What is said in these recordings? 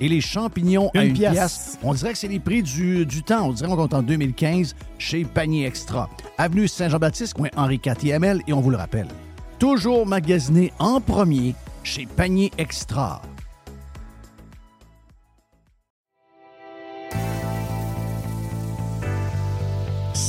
Et les champignons à Une 1 pièce. pièce. On dirait que c'est les prix du, du temps. On dirait qu'on est en 2015 chez Panier Extra. Avenue Saint-Jean-Baptiste, coin Henri IV Et on vous le rappelle, toujours magasiné en premier chez Panier Extra.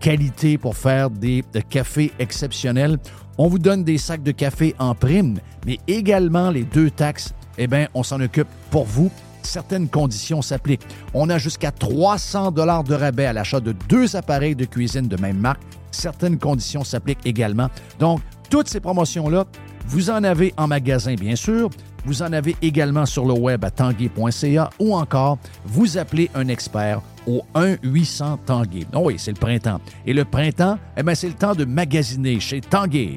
qualité pour faire des de cafés exceptionnels. On vous donne des sacs de café en prime, mais également les deux taxes, eh bien, on s'en occupe pour vous. Certaines conditions s'appliquent. On a jusqu'à 300 dollars de rabais à l'achat de deux appareils de cuisine de même marque. Certaines conditions s'appliquent également. Donc, toutes ces promotions-là, vous en avez en magasin, bien sûr. Vous en avez également sur le web à tanguay.ca ou encore vous appelez un expert au 1-800 Tanguay. Oh oui, c'est le printemps. Et le printemps, eh bien, c'est le temps de magasiner chez Tanguay.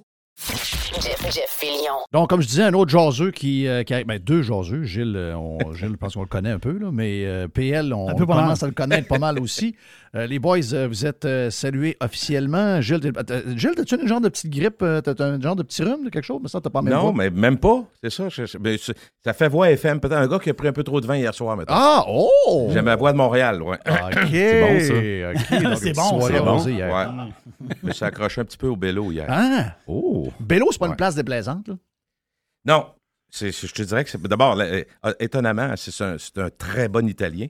Jeff, Jeff Fillion. Donc, comme je disais, un autre jaseux qui, euh, qui a- ben, deux jaseux. Gilles, euh, on, Gilles, je pense qu'on le connaît un peu, là, mais euh, PL, on peu commence mal. à le connaître pas mal aussi. Euh, les boys, euh, vous êtes euh, salués officiellement. Gilles, Gilles, t'as-tu une genre de petite grippe? T'as un genre de petit rhume, de quelque chose? Mais ça, t'as pas même Non, pas. mais même pas. C'est ça. je- je- ben, c'est- ça fait voix FM. Peut-être un gars qui a pris un peu trop de vin hier soir, maintenant. Ah, oh! J'aime la voix de Montréal, ouais. OK. C'est bon, ça. OK, C'est bon, rosée hier. Ouais. Je me suis accroché un petit peu au bélo hier. Ah! Oh! Bélo, c'est pas une place déplaisante, là? Non. Je te dirais que c'est. D'abord, là, euh, étonnamment, c'est un, très bon Italien.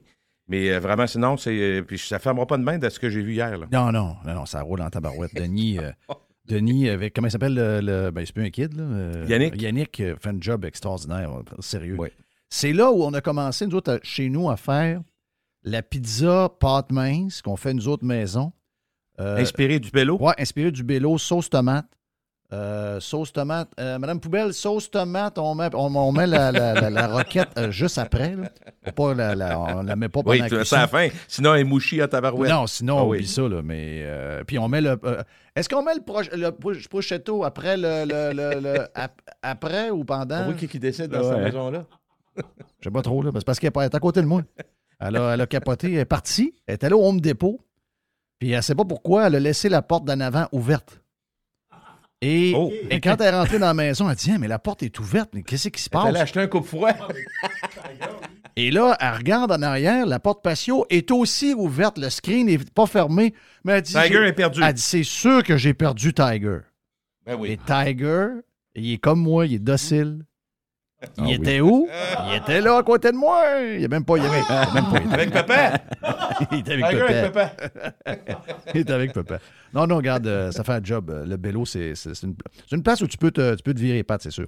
Mais euh, vraiment, sinon, c'est. euh, puis ça ne fermera pas de main de ce que j'ai vu hier. Là. Non, non, non, non, ça roule en tabarouette. Denis, euh, Denis avec, comment il s'appelle le, le- ben, c'est plus un kid, là. euh, Yannick. Yannick euh, fait un job extraordinaire, euh, sérieux. Oui. C'est là où on a commencé, nous autres, à- chez nous, à faire la pizza pâte mince qu'on fait nous autres maison. Euh, Inspiré du bélo. ouais, inspiré du bélo, sauce tomate. Euh, sauce tomate. Euh, Madame Poubelle, sauce tomate, on met, on, on met la, la- la- la roquette euh, juste après. Là. Pas la, la- on la met pas pendant Oui, la tu- cuisson. c'est la fin. Sinon, un mouchi à tabarouette. Non, sinon, Ah oublie oui. ça, là. Mais, euh, puis on met le. euh, Est-ce qu'on met le, proche- le prosciutto après le. le- le- le- ap- après ou pendant? Oui, qui, qui décide dans Ouais. cette maison-là? Je sais pas trop, là. C'est parce qu'elle elle est à côté de moi. Elle a, elle a capoté, elle est partie. Elle était là au Home Depot. Puis elle sait pas pourquoi, elle a laissé la porte d'en avant ouverte. Et, Oh. et quand elle est rentrée dans la maison, elle dit Tiens, mais la porte est ouverte, mais qu'est-ce qui se Elle allait passe? acheter un coupe froid. Et là, elle regarde en arrière, la porte patio est aussi ouverte, le screen n'est pas fermé. Mais elle dit Tiger est perdu. Elle dit C'est sûr que j'ai perdu Tiger. Ben Et. Tiger, il est comme moi, il est docile. Il Ah oui. était où? Il était là à côté de moi. Il est même pas. Il avait, il même pas été. Avec papa. Il était avec avec papa. Il était avec papa. Non, non, regarde, euh, ça fait un job. Euh, Le bélo, c'est une, c'est une place où tu peux te, tu peux te virer les pattes, c'est sûr.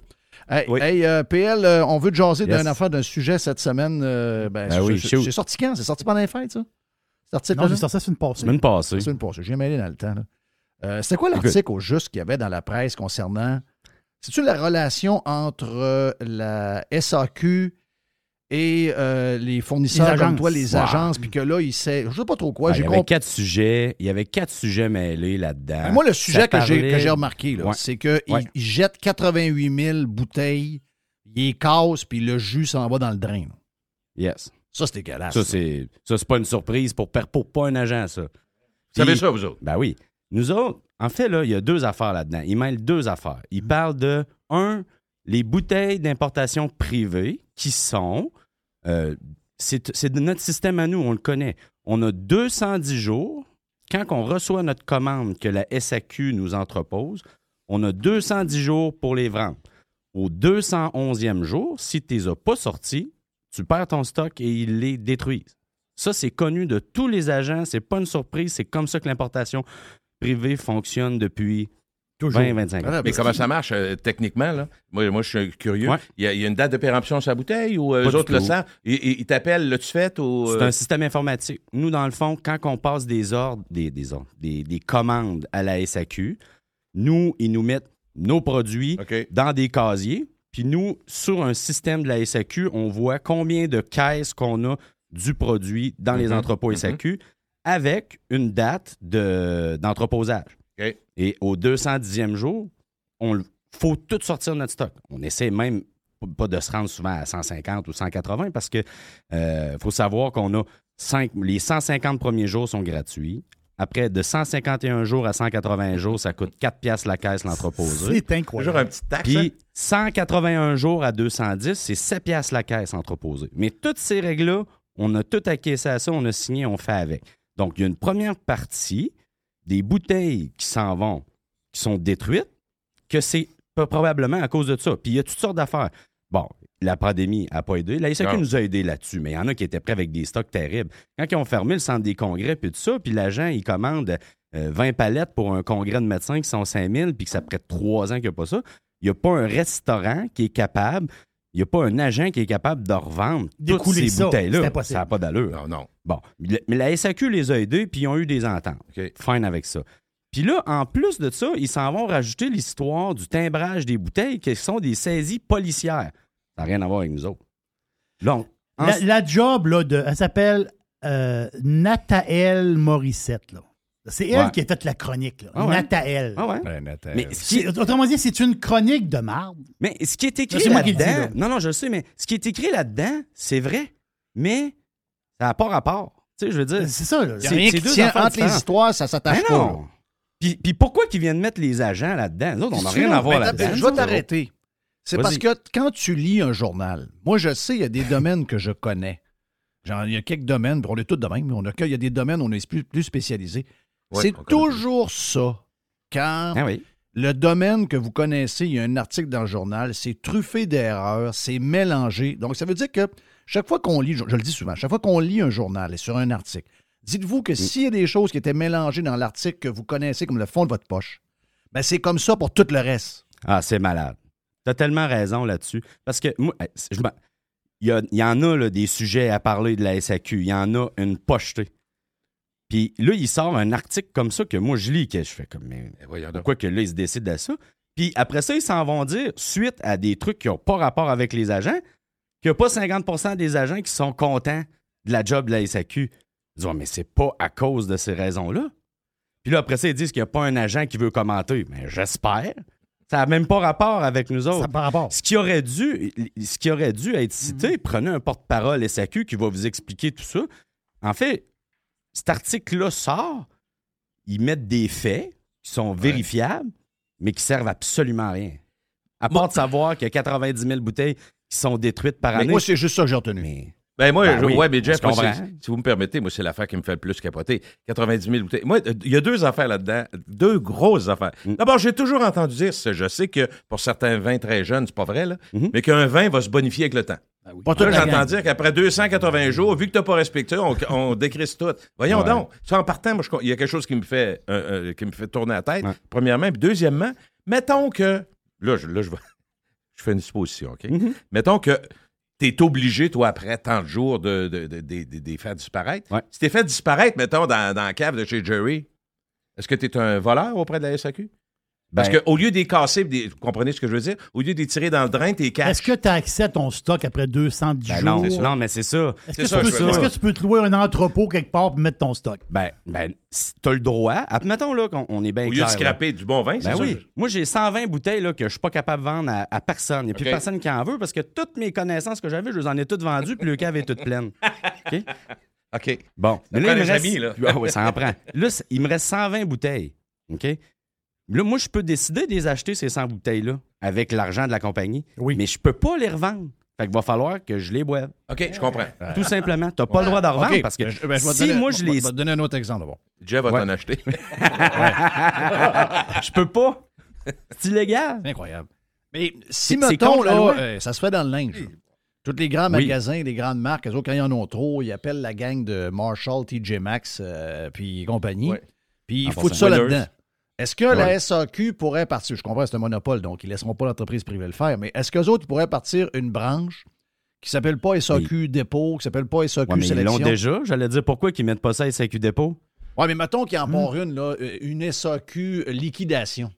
Hey, Oui. hey, euh, PL, euh, on veut te jaser Yes. d'un affaire, d'un sujet cette semaine. euh, ben, Ben c'est- oui, c'est sorti quand? C'est sorti pendant les fêtes, ça? C'est sorti Non, j'ai semaine? sorti ça une passée. Semaine passée. C'est une passée. J'ai mêlé dans le temps. Euh, C'était quoi l'article au juste qu'il y avait dans la presse concernant. C'est-tu la relation entre euh, la SAQ et euh, les fournisseurs Les comme agences. toi, les agences, puis que là, il sait. Je sais pas trop quoi. Ah, j'ai il y avait compris. quatre sujets. Il y avait quatre sujets mêlés là-dedans. Moi, le sujet Ça que j'ai parlait- que j'ai remarqué, là, Ouais. c'est qu'il Ouais. jette 88 000 bouteilles, il les casse, puis le jus s'en va dans le drain. là. Yes. Ça, c'est dégueulasse. Ça, c'est ça, c'est pas une surprise pour, pour pas un agent, ça. Vous savez ça, vous autres? Ben oui. Nous autres, en fait, là, il y a deux affaires là-dedans. Ils mêlent deux affaires. Ils parlent de, un, les bouteilles d'importation privée qui sont. euh, c'est notre système à nous, on le connaît. On a 210 jours. Quand on reçoit notre commande que la SAQ nous entrepose, on a 210 jours pour les vendre. Au 211e jour, si tu les as pas sortis, tu perds ton stock et ils les détruisent. Ça, c'est connu de tous les agents. C'est pas une surprise. C'est comme ça que l'importation privée fonctionne depuis Toujours. 20-25 ans. Ah, Mais parce comment ça marche euh, techniquement? Là? Moi, moi, je suis curieux. Ouais. Il, y a, il y a une date de péremption sur la bouteille ou euh, eux autres le savent? Ils, t'appellent, l'as-tu fait? Ou, C'est euh, un système informatique. Nous, dans le fond, quand on passe des ordres, des, des ordres, des, des commandes à la SAQ, nous, ils nous mettent nos produits dans des casiers. Puis nous, sur un système de la SAQ, on voit combien de caisses qu'on a du produit dans les Mhm. entrepôts Mhm. SAQ avec une date de- d'entreposage. Et au 210e jour, il faut tout sortir de notre stock. On essaie même pas de se rendre souvent à 150 ou 180 parce que euh, faut savoir qu'on a cinq, les 150 premiers jours sont gratuits. Après, de 151 jours à 180 jours, ça coûte 4 piastres la caisse l'entreposée. C'est Toujours incroyable. un petit taxe. hein? Puis 181 jours à 210, c'est 7 piastres la caisse entreposée. Mais toutes ces règles-là, on a tout acquiescé à ça, on a signé, on fait avec. Donc, il y a une première partie des bouteilles qui s'en vont, qui sont détruites, que c'est probablement à cause de ça. Puis il y a toutes sortes d'affaires. Bon, la pandémie n'a pas aidé. La SAQ Non. nous a aidés là-dessus, mais il y en a qui étaient prêts avec des stocks terribles. Quand ils ont fermé le centre des congrès, puis tout ça, puis l'agent, il commande euh, 20 palettes pour un congrès de médecins qui sont 5000, puis que ça prête trois ans qu'il n'y a pas ça, il n'y a pas un restaurant qui est capable, il n'y a pas un agent qui est capable de revendre toutes D'écouler ces ça, c'est bouteilles-là. Ça n'a pas d'allure. Non, non. Bon, mais la SAQ les a aidés, puis ils ont eu des ententes. Fine avec ça. Puis là, en plus de ça, ils s'en vont rajouter l'histoire du timbrage des bouteilles qui sont des saisies policières. Ça n'a rien à voir avec nous autres. Donc, en- La, la job, là, de, elle s'appelle euh, Nathael Morissette. Là. C'est elle Ouais. qui a fait la chronique. Là. Ah ouais? Nathael. Ah ouais? Ouais, Nathan. Mais ce qui, C'est- Autrement dit, c'est une chronique de marde. mais ce qui est écrit là-dedans, là. non, non, je le sais, mais ce qui est écrit là-dedans, c'est vrai, mais ça n'a pas rapport. Tu sais, je veux dire, C'est ça. Là. C'est- rien c'est qui deux tient affaires entre les différentes. histoires, ça Ben s'attache pas. là. non. Puis, puis pourquoi qu'ils viennent mettre les agents là-dedans? Nous autres, on n'a rien à voir ben, là-dedans. Je vais t'arrêter. C'est parce que quand tu lis un journal, moi, je sais, il y a des domaines que je connais. Genre, il y a quelques domaines, on est tous de même, mais on a, il y a des domaines où on est plus, plus spécialisé. Ouais, C'est toujours ça. Quand Ah oui. le domaine que vous connaissez, il y a un article dans le journal, c'est truffé d'erreurs, c'est mélangé. Donc, ça veut dire que chaque fois qu'on lit, je, je le dis souvent, chaque fois qu'on lit un journal et sur un article, dites-vous Mm. que s'il y a des choses qui étaient mélangées dans l'article que vous connaissez comme le fond de votre poche, ben c'est comme ça pour tout le reste. Ah, c'est malade. Tu as tellement raison là-dessus. Parce que moi, eh, je il y, a- il y en a là, des sujets à parler de la SAQ. Il y en a une pochetée. Puis là, il sort un article comme ça que moi, je lis, que je fais comme. Mais Eh, pourquoi que là, ils se décident à ça? Puis après ça, ils s'en vont dire, suite à des trucs qui n'ont pas rapport avec les agents, qu'il n'y a pas 50% des agents qui sont contents de la job de la SAQ. Ils disent, mais c'est pas à cause de ces raisons-là. Puis là, après ça, ils disent qu'il n'y a pas un agent qui veut commenter. Mais j'espère. Ça n'a même pas rapport avec nous autres. Ça par rapport. Ce qui aurait dû, ce qui aurait dû être cité, prenez un porte-parole SAQ qui va vous expliquer tout ça. En fait, cet article-là sort, ils mettent des faits qui sont vérifiables, mais qui servent absolument à rien. À part de savoir qu'il y a 90 000 bouteilles qui sont détruites par Mais année. moi, c'est juste ça que j'ai retenu. Mais- Ben moi, Ben je- oui, ouais, mais Jeff, moi, c'est- si vous me permettez, moi, c'est l'affaire qui me fait le plus capoter. 90 000 bouteilles. Moi, il y a deux affaires là-dedans, deux grosses affaires. Mm. D'abord, j'ai toujours entendu dire, ça, je sais que pour certains vins très jeunes, c'est pas vrai, là, Mhm. mais qu'un vin va se bonifier avec le temps. Là, la j'entends dire qu'après 280 jours, vu que tu n'as pas respecté, on, on décrisse tout. Voyons Ouais. donc. Ça, en partant, moi, je- il y a quelque chose qui me fait, euh, euh, qui me fait tourner la tête, Ouais. premièrement. Puis deuxièmement, mettons que. Là, je, là, je, vais- je fais une supposition, OK? Mhm. Mettons que tu es obligé, toi, après tant de jours, de, de, faire disparaître. Ouais. Si tu fait disparaître, mettons, dans, dans la cave de chez Jerry, Est-ce que tu es un voleur auprès de la SAQ? Parce Ben- qu'au lieu des casser, des- vous comprenez ce que je veux dire? Au lieu de les tirer dans le drain, t'es cash. Est-ce que tu as accès à ton stock après 210 Ben jours? non, ça. non, mais c'est ça. Est-ce C'est que, ça, tu peux- ça. que tu peux te louer un entrepôt quelque part pour mettre ton stock? Ben, ben tu as le droit. Admettons là, qu'on on est bien Au lieu clair. de là. scraper du bon vin, c'est Ben oui. Moi, j'ai 120 bouteilles là, que je suis pas capable de vendre à, à personne. Il n'y a plus personne qui en veut parce que toutes mes connaissances que j'avais, je les en ai toutes vendues, puis le cave est toute pleine. OK? OK. Bon. Mais là, il me des reste... amis, là. Ah oui, ça en prend. Là, il me reste 120 bouteilles. OK? Là, moi, je peux décider de les acheter, ces 100 bouteilles-là, avec l'argent de la compagnie. Oui. Mais je peux pas les revendre. Fait qu'il va falloir que je les boive. OK, je comprends. Tout simplement. Tu n'as pas le droit de revendre parce que ben, je- ben, je vais si donner- moi, je vais les... te donner un autre exemple d'abord. Jeff va Ouais. t'en acheter. je peux pas. C'est illégal. C'est incroyable. Mais si, mettons, là, euh, ça se fait dans le linge. là. Tous les grands Oui. magasins, les grandes marques, eux autres, quand ils en ont trop, ils appellent la gang de Marshall, TJ Maxx, euh, puis compagnie. Ouais. Puis ils En foutent ça là-dedans. Est-ce que la SAQ pourrait partir, je comprends que c'est un monopole, donc ils ne laisseront pas l'entreprise privée le faire, mais est-ce qu'eux autres ils pourraient partir une branche qui s'appelle pas SAQ Dépôt, qui s'appelle pas SAQ Ouais, mais ils l'ont déjà. J'allais dire pourquoi qu'ils mettent pas ça à SAQ Dépôt? Ouais, mais mettons qu'ils en Hmm. portent une, là, euh, une SAQ liquidation.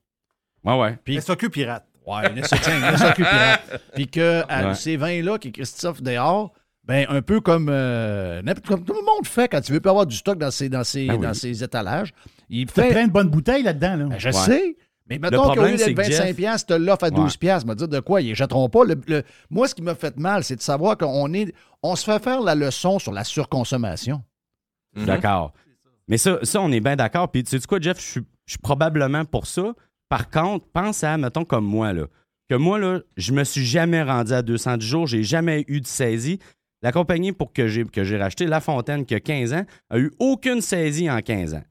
Ouais, ouais. Puis- SAQ pirate. Ouais, une SAQ, une SAQ pirate. Puis que à Ouais. ces vins-là, qui est Christophe dehors, ben un peu comme, euh, comme tout le monde fait quand il veut pas avoir du stock dans ses, dans ses, Ah oui. dans ses étalages. Il fait. plein de bonnes bouteilles là-dedans. Là. Ben, je Ouais. sais. Mais mettons qu'au problème, lieu c'est d'être que 25$, Jeff- piastres, te l'offre à 12$, Ouais. piastres, me dire de quoi? Ils ne jetteront pas. Le- le- moi, ce qui m'a fait mal, c'est de savoir qu'on est. On se fait faire la leçon sur la surconsommation. Mhm. D'accord. Mais ça, ça, on est bien d'accord. Puis, tu sais quoi, Jeff, je suis- je suis probablement pour ça. Par contre, pense à, mettons, comme moi, là. Que moi, là, je me suis jamais rendu à 210 jours. J'ai jamais eu de saisie. La compagnie pour que j'ai, que j'ai racheté, La Fontaine, qui a 15 ans, a eu aucune saisie en 15 ans.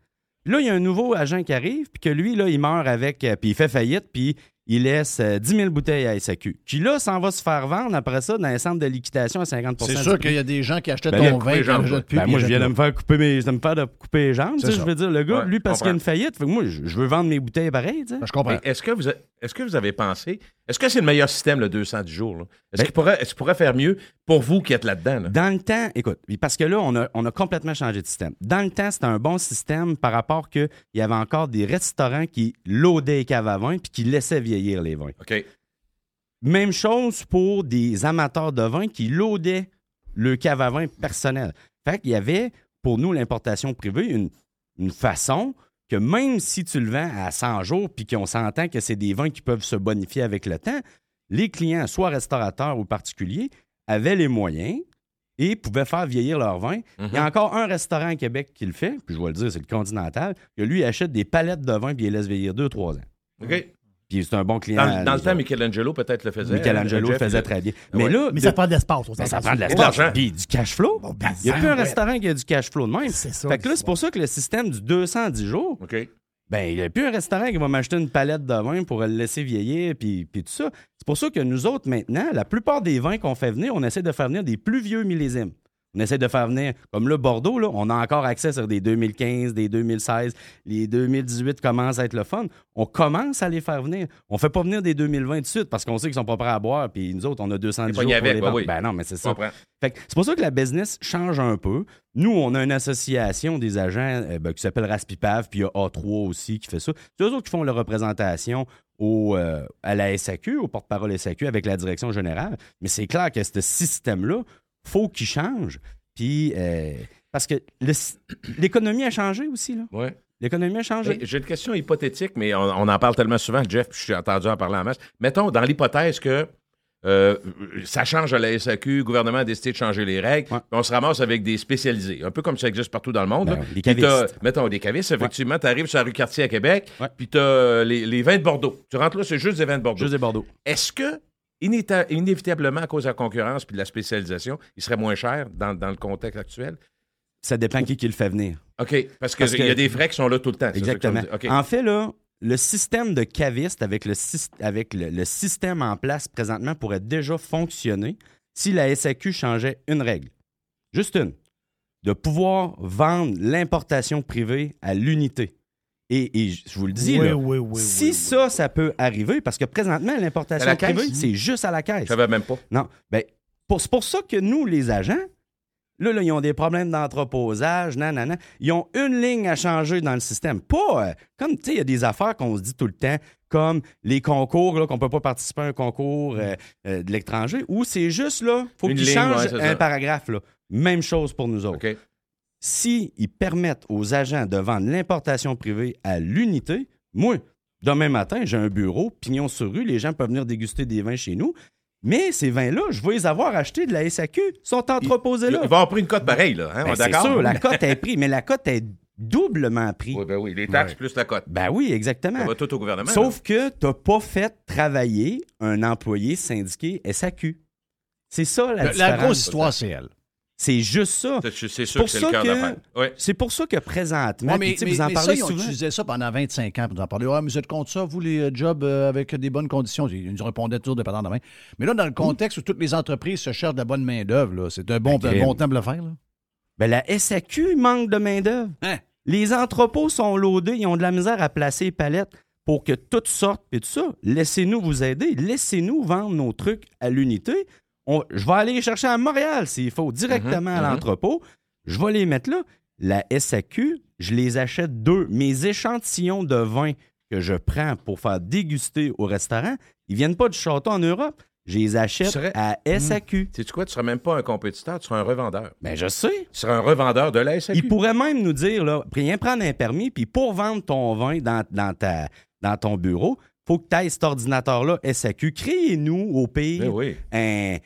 Là, il y a un nouveau agent qui arrive, puis que lui, là, il meurt avec, euh, puis il fait faillite, puis il laisse euh, 10 000 bouteilles à SAQ. Qui, là, s'en va se faire vendre après ça dans un centre de liquidation à 50 C'est sûr qu'il y a des gens qui achetaient Ben, ton vin les qui plus. Ben, puis moi, je viens de me faire couper, mes, de me faire de couper les jambes. C'est tu sais, ça. Je veux dire, le gars, Ouais, lui, parce qu'il y a une faillite, moi, je, veux vendre mes bouteilles pareil. tu sais. là. Je comprends. Est-ce que, vous a- est-ce que vous avez pensé, est-ce que c'est le meilleur système, le 210 jours? là? Est-ce Ben- qu'il pourrait, est-ce qu'il pourrait faire mieux pour vous qui êtes là-dedans? là? Dans le temps, écoute, parce que là, on a, on a complètement changé de système. Dans le temps, c'était un bon système par rapport qu'il y avait encore des restaurants qui loadaient les caves à vin puis qui laissaient vieillir les vins. OK. Même chose pour des amateurs de vin qui loadaient le cave à vin personnel. Fait qu'il y avait, pour nous, l'importation privée, une, une façon que même si tu le vends à 100 jours puis qu'on s'entend que c'est des vins qui peuvent se bonifier avec le temps, les clients, soit restaurateurs ou particuliers, avaient les moyens et pouvaient faire vieillir leur vin. Il y a encore un restaurant à Québec qui le fait, puis je vais le dire, c'est le Continental, que lui achète des palettes de vin puis il les laisse vieillir 2-3 ans. OK. Puis c'est un bon client. Dans, le temps. Michelangelo peut-être le faisait. Michelangelo Euh, le Jeff, faisait il- très bien. Ouais. Mais là, Mais de- ça prend de l'espace. ben, ça prend de l'espace. Puis du cash flow. ben, Il n'y a plus un ouais. restaurant qui a du cash flow de même. C'est ça. Fait que là, c'est pour ça que le système du 210 jours, OK. ben, il n'y a plus un restaurant qui va m'acheter une palette de vin pour le laisser vieillir, puis, puis tout ça. C'est pour ça que nous autres, maintenant, la plupart des vins qu'on fait venir, on essaie de faire venir des plus vieux millésimes. On essaie de faire venir, comme le Bordeaux, là, on a encore accès sur des 2015, des 2016. Les 2018 commencent à être le fun. On commence à les faire venir. On fait pas venir des 2020 tout de suite parce qu'on sait qu'ils sont pas prêts à boire, puis nous autres, on a 210 Les jours pour les ben oui. Ben non, mais c'est ça. comprends. Fait que c'est pour ça que la business change un peu. Nous, on a une association des agents euh, ben, qui s'appelle Raspipav, puis il y a A3 aussi qui fait ça. C'est eux autres qui font la représentation au, euh, à la SAQ, au porte-parole SAQ, avec la direction générale. Mais c'est clair que ce système-là, faut qu'il change. Puis, euh, parce que l'économie a changé aussi. là. Ouais. L'économie a changé. J'ai une question hypothétique, mais on, on en parle tellement souvent, Jeff, puis je suis entendu en parler en masse. Mettons, dans l'hypothèse que euh, ça change à la SAQ, le gouvernement a décidé de changer les règles, Ouais. on se ramasse avec des spécialisés, un peu comme ça existe partout dans le monde. Ben des cavistes. mettons, des cavistes, effectivement, tu arrives sur la rue Cartier à Québec, Ouais. puis tu as les, les vins de Bordeaux. Tu rentres là, c'est juste des vins de Bordeaux. Juste des Bordeaux. Est-ce que, inéta- inévitablement, à cause de la concurrence puis de la spécialisation, il serait moins cher dans, dans le contexte actuel? Ça dépend qui qui le fait venir. OK, parce qu'il que- y a des frais qui sont là tout le temps. Exactement. En fait, là, le système de caviste avec le, syst- avec le, le système en place présentement pourrait déjà fonctionner si la SAQ changeait une règle. Juste une. De pouvoir vendre l'importation privée à l'unité. Et, et je vous le dis, Oui, là, oui, oui, si oui, ça, ça peut arriver, parce que présentement, l'importation privée, c'est juste à la Je caisse. savais même pas. Non. Ben, pour- c'est pour ça que nous, les agents, Là, là, ils ont des problèmes d'entreposage, nanana. Ils ont une ligne à changer dans le système. Pas euh, comme, tu sais, il y a des affaires qu'on se dit tout le temps, comme les concours, là, qu'on peut pas participer à un concours euh, euh, de l'étranger, ou c'est juste, là, faut Une qu'ils ligne, changent ouais, un ça. paragraphe, là. Même chose pour nous autres. OK. S'ils permettent aux agents de vendre l'importation privée à l'unité, moi, demain matin, j'ai un bureau, pignon sur rue, les gens peuvent venir déguster des vins chez nous. Mais ces vins-là, je vais les avoir achetés de la SAQ. Ils sont entreposés là. va avoir pris une cote pareille, là. Hein, on Ben, est c'est sûr, la cote est prise, mais la cote est doublement prise. Oui, ben oui, les taxes plus la cote. Ben oui, exactement. Ça va tout au gouvernement. Sauf que tu n'as pas fait travailler un employé syndiqué SAQ. C'est ça la La, différence. la grosse histoire, c'est elle. C'est juste ça. C'est sûr pour que c'est ça le cœur que- d'affaires. Oui. C'est pour ça que présentement, Ouais, mais, vous en mais parlez ça, ils ont souvent. utilisé ça pendant 25 ans. Puis ils en parlaient. Ah, mais vous êtes contre ça, vous, les euh, jobs euh, avec des bonnes conditions? Ils nous répondaient toujours de patin de main. Mais là, dans le contexte où toutes les entreprises se cherchent de la bonne main-d'œuvre, c'est un bon, un bon temps de le faire. Là. Ben, la SAQ manque de main-d'œuvre. Hein? Les entrepôts sont loadés, ils ont de la misère à placer les palettes pour que tout sorte et tout ça. Laissez-nous vous aider. Laissez-nous vendre nos trucs à l'unité. On- je vais aller les chercher à Montréal s'il faut, directement à mhm. l'entrepôt. Je vais les mettre là. La SAQ, je les achète deux. Mes échantillons de vin que je prends pour faire déguster au restaurant, ils viennent pas du château en Europe. Je les achète serais- à SAQ. Sais-tu quoi? Tu ne seras même pas un compétiteur, tu seras un revendeur. Ben, je sais. Tu seras un revendeur de la SAQ. Il pourrait même nous dire, là, rien prendre un permis, puis pour vendre ton vin dans, dans, ta, dans ton bureau, faut que tu ailles cet ordinateur-là SAQ. Créez-nous, au pays, Ben oui. un-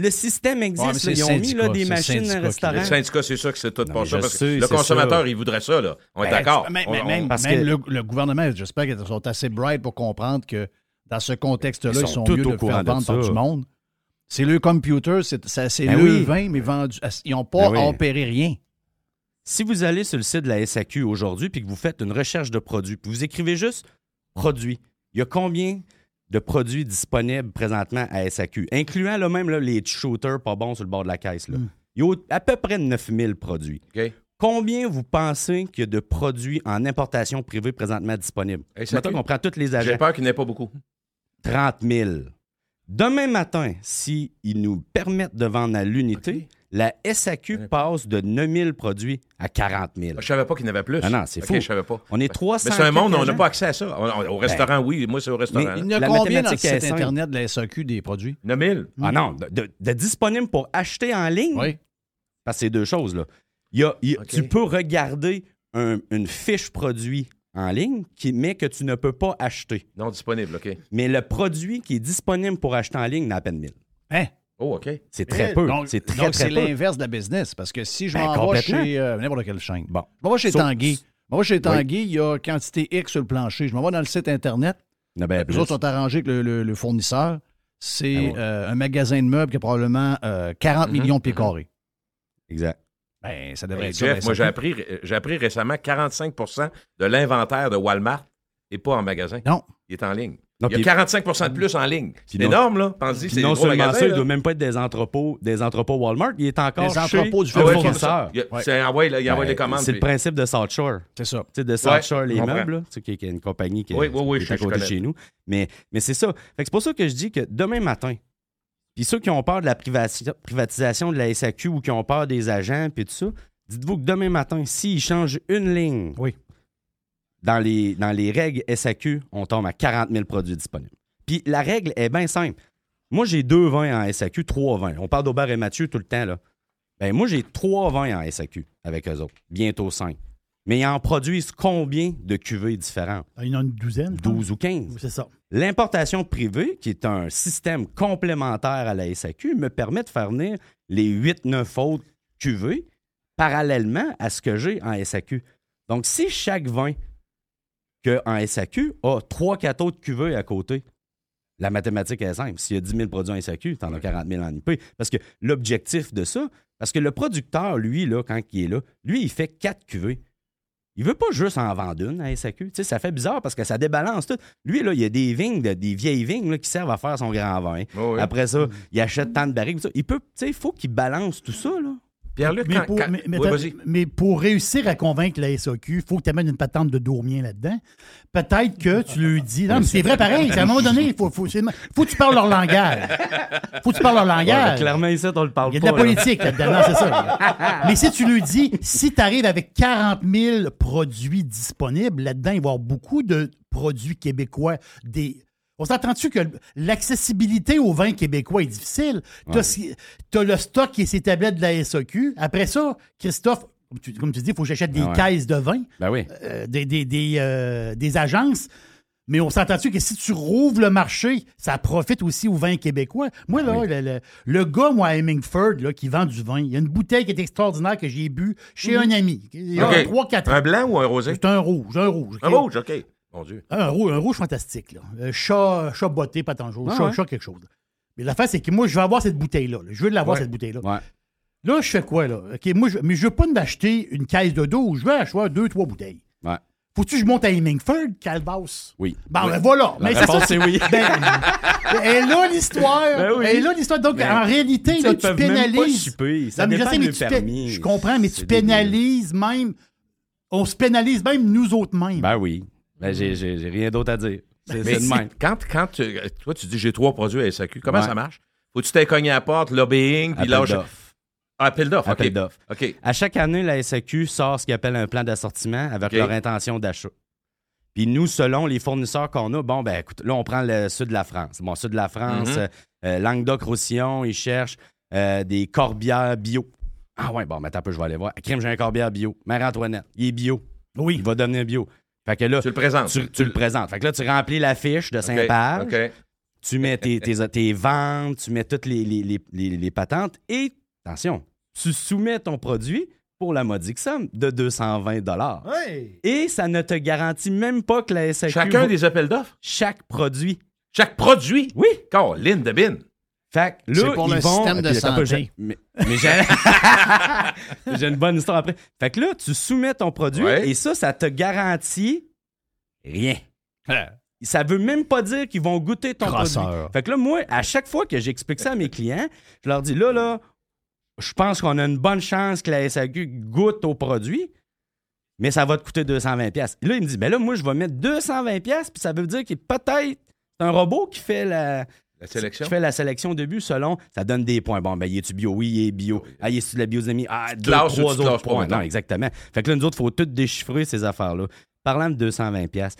Le système existe. Ouais, là. ils ont mis là, des machines à restaurant. Le syndicat, c'est ça que c'est tout Non, pour ça. que le consommateur, ça. il voudrait ça, là. On est Ben, d'accord. Même, On- même- on- même- parce même que- le, le gouvernement, j'espère qu'ils sont assez bright pour comprendre que dans ce contexte-là, Ils ils sont mieux au de le courant faire de vendre par du monde. C'est le computer, c'est Ben le oui. vin, mais vendu. Ils n'ont pas Ben oui. opérer rien. Si vous allez sur le site de la SAQ aujourd'hui puis que vous faites une recherche de produits, puis vous écrivez juste produits, il y a combien de produits disponibles présentement à SAQ, incluant là, même là, les shooters pas bons sur le bord de la caisse. là. Mm. Il y a à peu près 9000 produits. Combien vous pensez qu'il y a de produits en importation privée présentement disponibles? Mettons qu'on prend tous les J'ai agents. peur qu'il n'y ait pas beaucoup. 30 000. Demain matin, s'ils nous permettent de vendre à l'unité, la SAQ passe de 9 000 produits à 40 000. Je savais pas qu'il y en avait plus. Ah non, c'est OK, fou. Je savais pas. On est 300 Mais c'est un monde, on n'a pas accès à ça. Au restaurant, oui. Moi, c'est au restaurant. Mais- Il y en a La combien dans le site. Internet de la SAQ des produits? 9000. Ah non, de, de- de disponible pour acheter en ligne, Oui. parce que c'est deux choses. Là. Il y a- il y a- OK. Tu peux regarder un- une fiche produit en ligne, qui, mais que tu ne peux pas acheter. Non disponible, OK. Mais le produit qui est disponible pour acheter en ligne n'a à peine 1000. Hein? Oh, OK. C'est très peu. Donc, c'est très, donc, c'est l'inverse de la business. Parce que si je Ben, m'en vais chez euh, n'importe quelle chaîne. Bon. Je m'en vais chez Tanguy. Je m'en vais chez Tanguy, il y a quantité X sur le plancher. Je m'en vais dans le site Internet. Ah ben, Les autres sont arrangés avec le, le- le fournisseur. C'est Ah ouais. euh, un magasin de meubles qui a probablement euh, 40 Mhm, millions de pieds mhm. carrés. Exact. Ben, ça devrait Hey, être. Jeff, ben, moi, j'ai appris, appris récemment 45% de l'inventaire de Walmart n'est pas en magasin. Non. Il est en ligne. Non, il y a puis- 45% de plus en ligne. C'est énorme, là. Pensez, Puis c'est non des gros seulement ça, il là. doit même pas être des entrepôts, des entrepôts Walmart, il est encore chez entrepôts du Ah ouais, fournisseur. Il Ouais. Là, il envoie Ben, les commandes. C'est le principe de South Shore. C'est ça. Tu sais, de South Ouais, Shore, les meubles, là, tu sais, qui, qui est une compagnie qui est, Oui, oui, oui, qui je- est à côté de chez nous. Mais, mais c'est ça. Fait que c'est pour ça que je dis que demain matin, puis ceux qui ont peur de la privati- privatisation de la SAQ ou qui ont peur des agents, puis tout ça, dites-vous que demain matin, s'ils changent une ligne Oui. Dans, les, dans les règles SAQ, on tombe à 40 000 produits disponibles. Puis la règle est bien simple. Moi, j'ai deux vins en SAQ, trois vins. On parle d'Aubert et Mathieu tout le temps, là. Ben, moi, j'ai trois vins en SAQ avec eux autres. Bientôt cinq. Mais ils en produisent combien de cuvées différentes? Ah, Il y en a une douzaine. je pense. 12 ou 15. C'est ça. L'importation privée, qui est un système complémentaire à la SAQ, me permet de faire venir les 8-9 autres cuvées parallèlement à ce que j'ai en SAQ. Donc, si chaque vin que en SAQ a 3-4 autres cuvées à côté, la mathématique est simple. S'il y a 10 000 produits en SAQ, tu en as 40 000 en IP. Parce que l'objectif de ça, parce que le producteur, lui, là, quand il est là, lui, il fait 4 cuvées. Il veut pas juste en vendre une à SAQ. Tu sais, ça fait bizarre parce que ça débalance tout. Lui, là, il y a des vignes, de- des vieilles vignes là, qui servent à faire son grand vin. Oh, oui. Après ça, il achète tant de ça. Il peut, tu sais, il faut qu'il balance tout ça. Là. Pierre-Luc, Mais pour, quand- mais- mais Oui, t'as- vas-y. mais pour réussir à convaincre la SAQ, il faut que tu amènes une patente de Dourmien là-dedans. Peut-être que tu lui dis. Non, mais c'est vrai pareil. c'est À un moment donné, il faut, faut, faut que tu parles leur langage. faut que tu parles leur Ouais, langage. clairement, ici, on le parle Il y a pas. de la là. politique là-dedans, non, c'est ça. Mais si tu lui dis, si tu arrives avec 40 000 produits disponibles, là-dedans, il va y avoir beaucoup de produits québécois. Des... On s'entend-tu que l'accessibilité aux vins québécois est difficile? Tu as, le stock qui s'établit de la SAQ. Après ça, Christophe, comme tu, comme tu dis, il faut que j'achète des Ah ouais. caisses de vin, Ben oui. euh, des, des, des, euh, des agences. Mais on s'entend-tu que si tu rouvres le marché, ça profite aussi aux vins québécois? Moi, là, le, le- le gars, moi, à Hemingford, là, qui vend du vin, il y a une bouteille qui est extraordinaire que j'ai bu chez un ami. Il y a OK. 3-4 ans. Un blanc ou un rosé? C'est un rouge, un rouge. Un rouge, OK. Mon Dieu. Un rouge, un rouge fantastique. Là. Euh, chat, chat botté, pas tant Ah chat, ouais. chat quelque chose. Mais l'affaire, c'est que moi, je veux avoir cette bouteille-là. là. Je veux l'avoir, Ouais. cette bouteille-là. Ouais. Là, je fais quoi, là? OK, moi, je, mais je veux pas m'acheter une caisse de 12. Je veux acheter deux, trois bouteilles. Ouais. Faut-tu que je monte à Hemingford, Calvas? Oui. Bon, Oui. ben voilà. La Mais c'est réponse, ça. c'est oui. Ben, elle est là l'histoire. Ben oui. Elle est là l'histoire. Donc, Ben, en réalité, Tu là, pas pénalises. chipper. Ça Non, mais je sais, mais tu permis. Je comprends, mais tu débile. pénalises même. On se pénalise même nous autres mêmes. Ben oui. Ben, j'ai- j'ai j'ai rien d'autre à dire. C'est Mais c'est même. quand, quand tu, toi, tu dis j'ai trois produits à SAQ, comment Ouais. ça marche? Faut-tu t'aies cogné à la porte, lobbying, puis Appel d'offres. Ah, appel d'offres, OK. Appel d'offres. OK. À chaque année, la SAQ sort ce qu'il appelle un plan d'assortiment avec OK. leur intention d'achat. Puis nous, selon les fournisseurs qu'on a, bon, ben écoute, là, on prend le sud de la France. Bon, sud de la France, Mhm. euh, euh, Languedoc-Roussillon, ils cherchent euh, des corbières bio. Ah ouais, bon, mais attends un peu, je vais aller voir. Crime, j'ai un corbière bio. Mère Antoinette, il est bio. Oui. Il va devenir bio. Fait que là, Tu le présentes. tu, tu le présentes. Fait que là, tu remplis la fiche de 5 OK, pages. OK. Tu mets tes, tes, tes ventes, tu mets toutes les, les, les- les- les patentes et, attention, tu soumets ton produit pour la modique somme de 220 Ouais. Et ça ne te garantit même pas que la SAQ... Chacun va- des appels d'offres? Chaque produit. Chaque produit? Oui. Caroline de bin. Fait que là, pour ils le vont... système de peu, santé. Mais, mais j'ai... une bonne histoire après. Fait que là, tu soumets ton produit Ouais. et ça, ça te garantit rien. Ça veut même pas dire qu'ils vont goûter ton Crosseur. produit. Fait que là, moi, à chaque fois que j'explique ça à mes clients, je leur dis là, là, je pense qu'on a une bonne chance que la SAQ goûte au produit, mais ça va te coûter 220$. pièces. Là, il me dit, ben là, moi, je vais mettre 220$, pièces, puis ça veut dire que peut-être c'est un robot qui fait la, La sélection? qui fait la sélection de but selon, ça donne des points. Bon, ben, il est-tu bio? Oui, il est bio. Ah, il est-tu de la biosémie? Ah, deux, trois tu autres pas, points. Non, exactement. Fait que là, nous autres, il faut tout déchiffrer ces affaires-là. Parlant de 220$, pièces,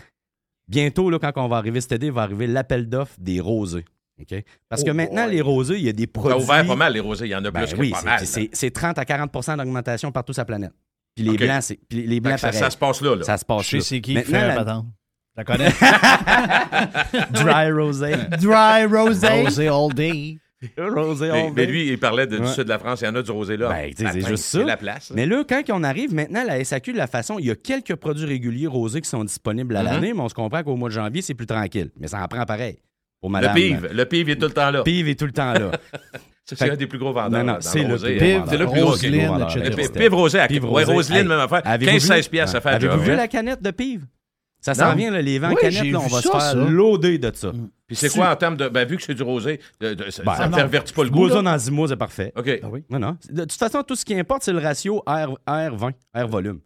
bientôt, là, quand on va arriver cet été, il va arriver l'appel d'offres des rosés. OK? Parce que Oh maintenant, boy. les rosés, il y a des Ça a produits. ouvert pas mal, les rosés. Il y en a Ben plus que oui, pas c'est- mal. c'est- c'est 30 à 40% d'augmentation partout sur la planète. Puis les blancs, c'est. Puis les blancs, que ça, ça se passe là. là. Ça se passe Je sais là. c'est qui qui Maintenant, fait la La connais? Dry rosé. Dry rosé. Rosé all day. rosé mais, all mais day. lui, il parlait de- du sud de la France. Il y en a du rosé là. Ben, tu sais, c'est Attends, juste ça. C'est la place. Mais là, quand on arrive maintenant, la SAQ, de la façon, il y a quelques produits réguliers rosés qui sont disponibles à Mhm. l'année, mais on se comprend qu'au mois de janvier, c'est plus tranquille. Mais ça en prend pareil. Pour le madame. pive. Le pive est tout le temps là. Pive est tout le temps là. C'est un des plus gros vendeurs. Non, non, dans c'est le le plus gros. Mais Pive rosé. à- Pive Ouais, rosé. Même affaire. avez-vous 15-16 vu- piastres, ça fait Avez-vous vu la canette de pive? Ça s'en vient, là, les vents en Oui, là, on va ça, se faire loader de ça. Puis c'est quoi en termes de. Ben, vu que c'est du rosé, de- de- ça Ben, ça ne non. pervertit pas le goût. 10 mois, c'est parfait. OK. Ah oui? Non, non. De toute façon, tout ce qui importe, c'est le ratio air, air 20, air volume.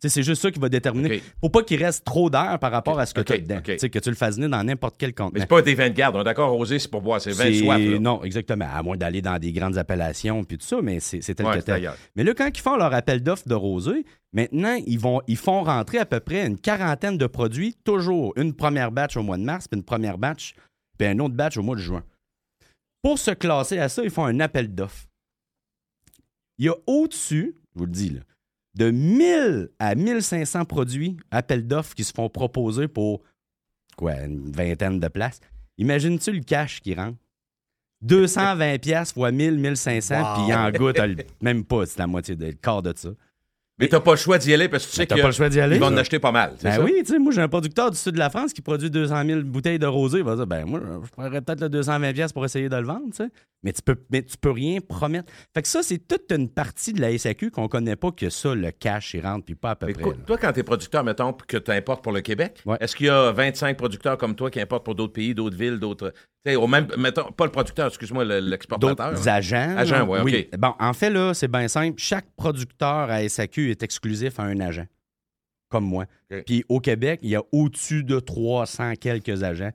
C'est juste ça qui va déterminer. OK. Faut pas qu'il reste trop d'air par rapport à ce que tu as dedans. Que tu le fasses venir dans n'importe quel Mais contenant. c'est pas des vins de garde. On est d'accord, rosé, c'est pour boire. C'est vin de C'est- soif. là. Non, exactement. À moins d'aller dans des grandes appellations puis tout ça, mais c'est tel Ouais, que tel. Mais là, quand ils font leur appel d'offres de rosé, maintenant, ils, vont, ils font rentrer à peu près une quarantaine de produits, toujours une première batch au mois de mars, puis une première batch, puis un autre batch au mois de juin. Pour se classer à ça, ils font un appel d'offres. Il y a au-dessus, je vous le dis, là, de 1000 à 1500 produits, appels d'offres qui se font proposer pour quoi, une vingtaine de places. Imagines-tu le cash qui rentre? 220 pièces fois 1000, 1500, Wow. puis il en goûte même pas, c'est la moitié, le quart de ça. Mais t'as pas le choix d'y aller parce que tu sais qu'ils vont en acheter pas mal. Ben ça? oui, tu sais, moi j'ai un producteur du sud de la France qui produit 200 000 bouteilles de rosé. Il va dire, ben moi, je prendrais peut-être le 220 pièces pour essayer de le vendre, tu sais. Mais tu peux, mais tu peux rien promettre. Fait que ça, c'est toute une partie de la SAQ qu'on connaît pas que ça, le cash, il rentre, puis pas à peu Mais près. là. toi, quand tu es producteur, mettons, que tu importes pour le Québec, Ouais. est-ce qu'il y a 25 producteurs comme toi qui importent pour d'autres pays, d'autres villes, d'autres. Au même, mettons, pas le producteur, excuse-moi, le- l'exportateur. D'autres agents. Agents, ouais, oui. OK. Bon, en fait, là, c'est bien simple. Chaque producteur à SAQ est exclusif à un agent, comme moi. Puis au Québec, il y a au-dessus de 300 quelques agents,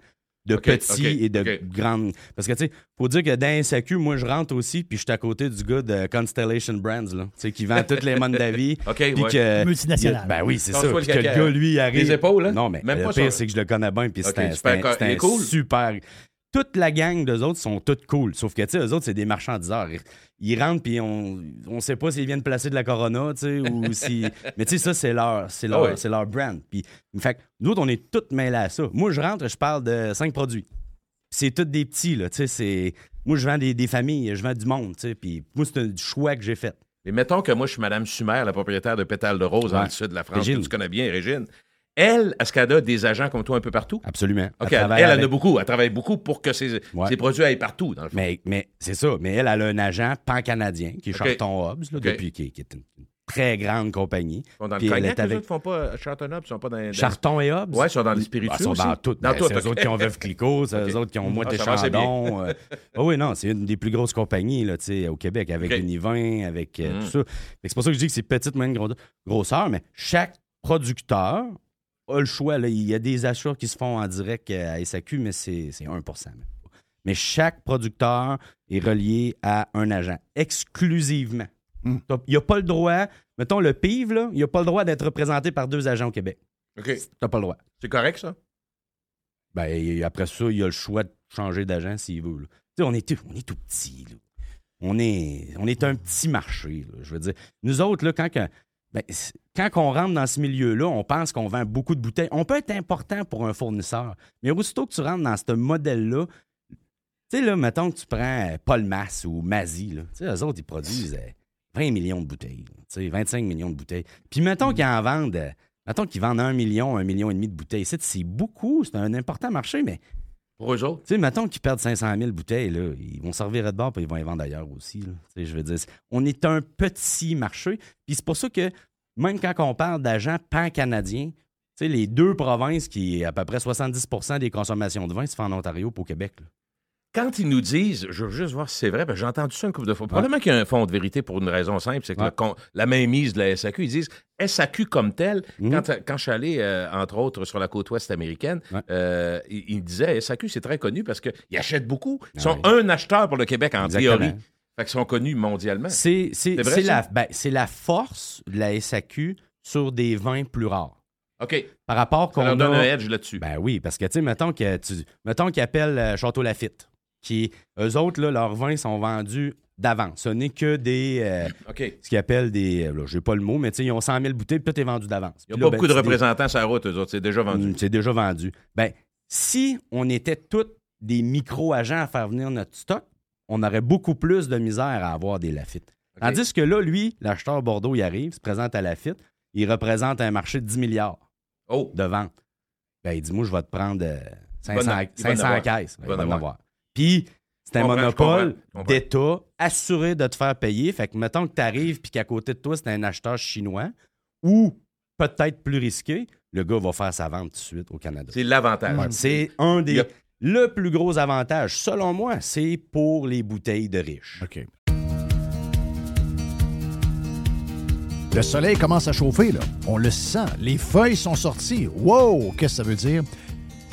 de petits et de grandes. Parce que, tu sais, faut dire que dans SAQ, moi, je rentre aussi, puis je suis à côté du gars de Constellation Brands, là, tu sais, qui vend toutes les Mondavi. OK, Puis ouais. que. Multinationale. Ben oui, c'est ça. Puis le que le gars, lui, il arrive. les épaules, hein? Non, mais Même le pas pire, c'est que je le connais bien, puis c'est un, un- cool? super. Toute la gang d'eux autres sont toutes cool. Sauf que, tu sais, eux autres, c'est des marchandiseurs. Ils, ils rentrent, puis on on sait pas s'ils viennent placer de la Corona, tu sais, ou si. Mais, tu sais, ça, c'est leur, c'est leur, Ah ouais. c'est leur brand. Puis, fait nous autres, on est toutes mêlés à ça. Moi, je rentre, je parle de cinq produits. C'est tous des petits, là, tu sais, c'est. Moi, je vends des, des familles, je vends du monde, tu sais, puis moi, c'est un choix que j'ai fait. Mais mettons que moi, je suis Madame Sumer, la propriétaire de Pétale de Rose dans Ouais. le sud de la France, Régine. que tu connais bien, Régine. Elle, est-ce qu'elle a des agents comme toi un peu partout? Absolument. OK, Elle elle, travaille elle, en avec- a beaucoup. Elle travaille beaucoup pour que ses, Ouais. ses produits aillent partout, dans le fond. Mais, mais c'est ça. Mais elle, elle a un agent pan-canadien qui est OK. Charton Hobbs, là, OK. depuis, qui, qui est une, très grande compagnie. Ils sont dans le elle cognac, les avec- autres font pas à Châteauneuf, ils sont pas dans... dans- Charton et Hobbs? Ouais, ils sont dans les spiritueux Ah, ils sont dans tout. Dans tout, c'est eux autres qui ont Veuve Clicquot, c'est eux autres qui ont Ah, Moët et c'est bien. Chandon. euh. Ah oui, non, c'est une des plus grosses compagnies là, au Québec, avec. Univin, avec euh, Mm. tout ça. C'est pour ça que je dis que c'est petite, moyenne gros- grosseur, mais chaque producteur a le choix. là. Il y a des achats qui se font en direct euh, à SAQ, mais c'est c'est 1 même pas. Mais chaque producteur est relié à un agent, exclusivement. Mm. T'as- Il n'y a pas le droit, mettons le PIV, là, il n'y a pas le droit d'être représenté par deux agents au Québec. OK. Tu n'as pas le droit. C'est correct, ça? Ben, après ça, il a le choix de changer d'agent s'il veut. on est, tout- on est tout petit. là. On est, on est un petit marché. là, je veux dire, nous autres, là, quand, que- ben, quand on rentre dans ce milieu-là, on pense qu'on vend beaucoup de bouteilles. On peut être important pour un fournisseur, mais aussitôt que tu rentres dans ce modèle-là, tu sais, là, mettons que tu prends euh, Paul Mass ou Mazie, là. Tu sais, eux autres, ils produisent euh, 20 millions de bouteilles, tu sais, 25 millions de bouteilles. Puis mettons qu'ils en vendent, euh, mettons qu'ils vendent un million, un million et demi de bouteilles. C'est beaucoup, c'est un important marché, mais Pour eux tu sais, mettons qu'ils perdent 500 000 bouteilles, là, ils vont servir de bord puis ils vont les vendre ailleurs aussi. je veux dire, on est un petit marché. Puis c'est pour ça que même quand on parle d'agents pan-canadiens, tu sais, les deux provinces qui, à peu près 70% des consommations de vin, se font en Ontario et au Québec. Quand ils nous disent, je veux juste voir si c'est vrai, que j'ai entendu ça une couple de fois. Probablement qu'il y a un fond de vérité pour une raison simple, c'est que Ouais. la mainmise de la SAQ, ils disent SAQ comme tel. Mhm. Quand, quand je suis allé, euh, entre autres, sur la côte ouest américaine, Ouais. euh, ils, disaient SAQ, c'est très connu parce qu'ils achètent beaucoup. Ils Ah sont oui. un acheteur pour le Québec, en Exactement. théorie. Fait qu'ils sont connus mondialement. C'est la, ben, la force de la SAQ sur des vins plus rares. OK. Par rapport qu'on leur donne a- un edge là-dessus. Ben oui, parce que, tu sais, mettons que tu, mettons qu'ils appellent euh, Château Lafitte, qui, eux autres, là, leurs vins sont vendus d'avance. Ce n'est que des, euh, ce qu'ils appellent des, euh, là, j'ai pas le mot, mais tu sais, ils ont 100 000 bouteilles, puis tout est vendu d'avance. Il n'y a pas ben, beaucoup de représentants sur la route, eux autres. C'est déjà vendu. Mm, C'est déjà vendu. Ben, si on était tous des micro-agents à faire venir notre stock, on aurait beaucoup plus de misère à avoir des Lafitte. Tandis que là, lui, l'acheteur Bordeaux, il arrive, se présente à Lafitte, il représente un marché de 10 milliards Oh, de vente. Ben, il dit, moi, je vais te prendre euh, Il va 500, en- il va en 500 avoir. caisses. Ben, il va en avoir. Puis, c'est un monopole d'État assuré de te faire payer. Fait que, mettons que tu arrives puis qu'à côté de toi, c'est un acheteur chinois ou peut-être plus risqué, le gars va faire sa vente tout de suite au Canada. c'est l'avantage. Ouais, C'est un des. Le plus gros avantage, selon moi, c'est pour les bouteilles de riches. OK. Le soleil commence à chauffer, là. On le sent. Les feuilles sont sorties. Wow! Qu'est-ce que ça veut dire?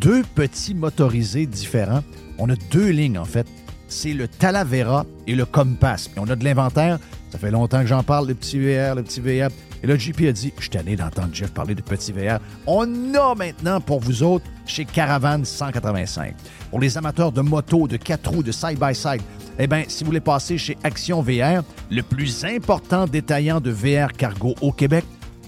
deux petits motorisés différents. On a deux lignes, en fait. C'est le Talavera et le Compass. Et on a de l'inventaire. Ça fait longtemps que j'en parle, le petit VR, le petit VR. Et là, JP a dit, je suis d'entendre Jeff parler de petit VR. On a maintenant pour vous autres chez Caravane 185. Pour les amateurs de moto, de quatre roues, de side-by-side, eh bien, si vous voulez passer chez Action VR, le plus important détaillant de VR cargo au Québec,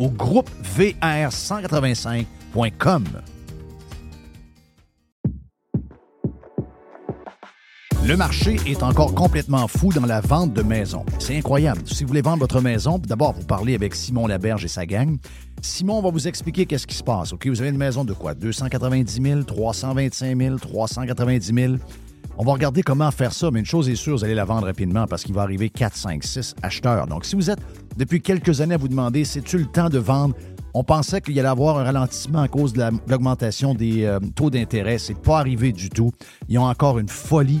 ou groupe VR185.com. Le marché est encore complètement fou dans la vente de maisons. C'est incroyable. Si vous voulez vendre votre maison, d'abord, vous parlez avec Simon Laberge et sa gang. Simon va vous expliquer qu'est-ce qui se passe. OK, vous avez une maison de quoi? 290 000, 325 000, 390 000. On va regarder comment faire ça, mais une chose est sûre, vous allez la vendre rapidement parce qu'il va arriver 4, 5, 6 acheteurs. Donc, si vous êtes depuis quelques années à vous demander, c'est-tu le temps de vendre? On pensait qu'il allait avoir un ralentissement à cause de l'augmentation des euh, taux d'intérêt. C'est pas arrivé du tout. Ils ont encore une folie.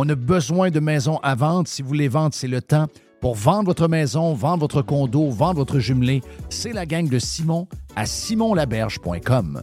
On a besoin de maisons à vendre. Si vous voulez vendre, c'est le temps. Pour vendre votre maison, vendre votre condo, vendre votre jumelé, c'est la gang de Simon à simonlaberge.com.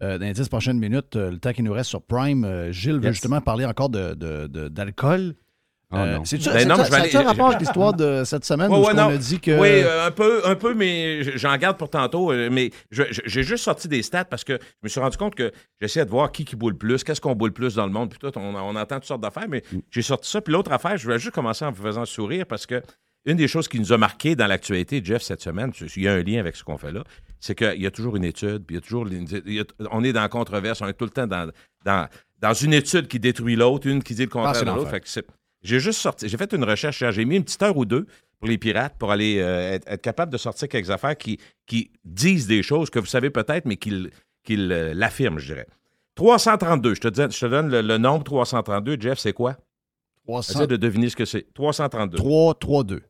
dans les 10 prochaines minutes, euh, le temps qui nous reste sur Prime, euh, Gilles veut justement parler encore de, de- de- d'alcool. Oh Euh, non. C'est-tu Ben ça aller- rapport avec l'histoire de cette semaine Ouais, où ouais, on non. a dit que... Oui, euh, un peu, un peu, mais j'en garde pour tantôt. euh, Mais j'ai juste sorti des stats parce que je me suis rendu compte que j'essayais de voir qui qui boule le plus, qu'est-ce qu'on boule le plus dans le monde. Puis tout, on, on entend toutes sortes d'affaires, mais j'ai sorti ça. Puis l'autre affaire, je voulais juste commencer en vous faisant sourire parce que une des choses qui nous a marqué dans l'actualité, Jeff, cette semaine, il y a un lien avec ce qu'on fait là, c'est qu'il y a toujours une étude, puis il y a toujours. y a- on est dans la controverse, on est tout le temps dans, dans, dans une étude qui détruit l'autre, une qui dit le Ah, contraire c'est de l'autre. J'ai juste sorti, j'ai fait une recherche, j'ai mis une petite heure ou deux pour les pirates pour aller euh, être, être capable de sortir quelques affaires qui, qui disent des choses que vous savez peut-être, mais qu'ils euh, l'affirment, je dirais. 332, je te, dis- je te donne le, le nombre 332. Jeff, c'est quoi? 300... Essaie de deviner ce que c'est. 332. 3, 3, 2.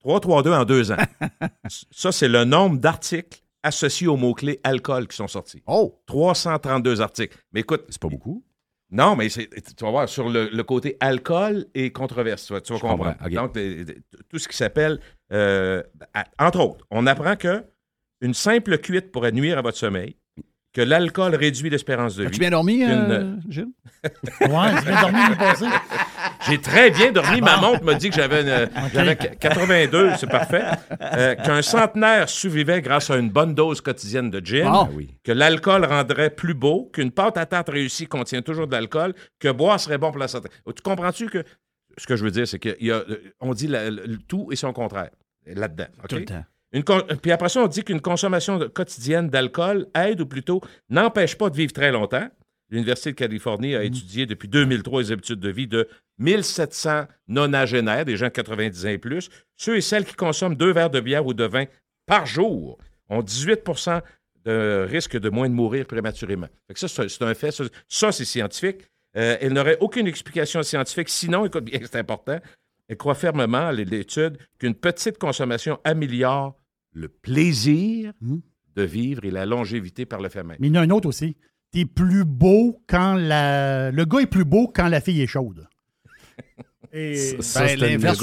332 en deux ans. Ça, c'est le nombre d'articles associés au mot-clé alcool qui sont sortis. Oh! 332 articles. Mais écoute, C'est pas beaucoup. non, mais tu vas voir, sur le, le côté alcool et controverse, tu vas, tu vas Je comprendre. Donc, de- de- tout ce qui s'appelle, euh, entre autres, on apprend que une simple cuite pourrait nuire à votre sommeil, que l'alcool réduit l'espérance de vie. bien dormi, euh, Une- Gilles? Ouais, dormir l'année passée. J'ai très bien dormi. Ma montre m'a dit que j'avais une- j'avais 82, c'est parfait. Euh, Qu'un centenaire survivait grâce à une bonne dose quotidienne de gin. Ah. Ah que l'alcool rendrait plus beau, qu'une pâte à tarte réussie contient toujours de l'alcool, que boire serait bon pour la santé. Tu comprends-tu que ce que je veux dire, c'est qu'on dit la- le, le tout et son contraire là-dedans. Tout le temps. Une con- Puis après ça, on dit qu'une consommation de- quotidienne d'alcool aide ou plutôt n'empêche pas de vivre très longtemps. L'Université de Californie a étudié depuis 2003 les habitudes de vie de 1700 nonagénaires, des gens de 90 ans et plus. Ceux et celles qui consomment deux verres de bière ou de vin par jour ont 18% de risque de moins de mourir prématurément. Fait que ça, c'est un fait. Ça, ça, c'est scientifique. Euh, elle n'aurait aucune explication scientifique. Sinon, écoute bien, c'est important. Elle croit fermement, l'étude, qu'une petite consommation améliore le plaisir Mhm. de vivre et la longévité par le fait même. Mais il y en a un autre aussi. T'es plus beau quand la. Le gars est plus beau quand la fille est chaude. Et Ça, ça, Ben, l'inverse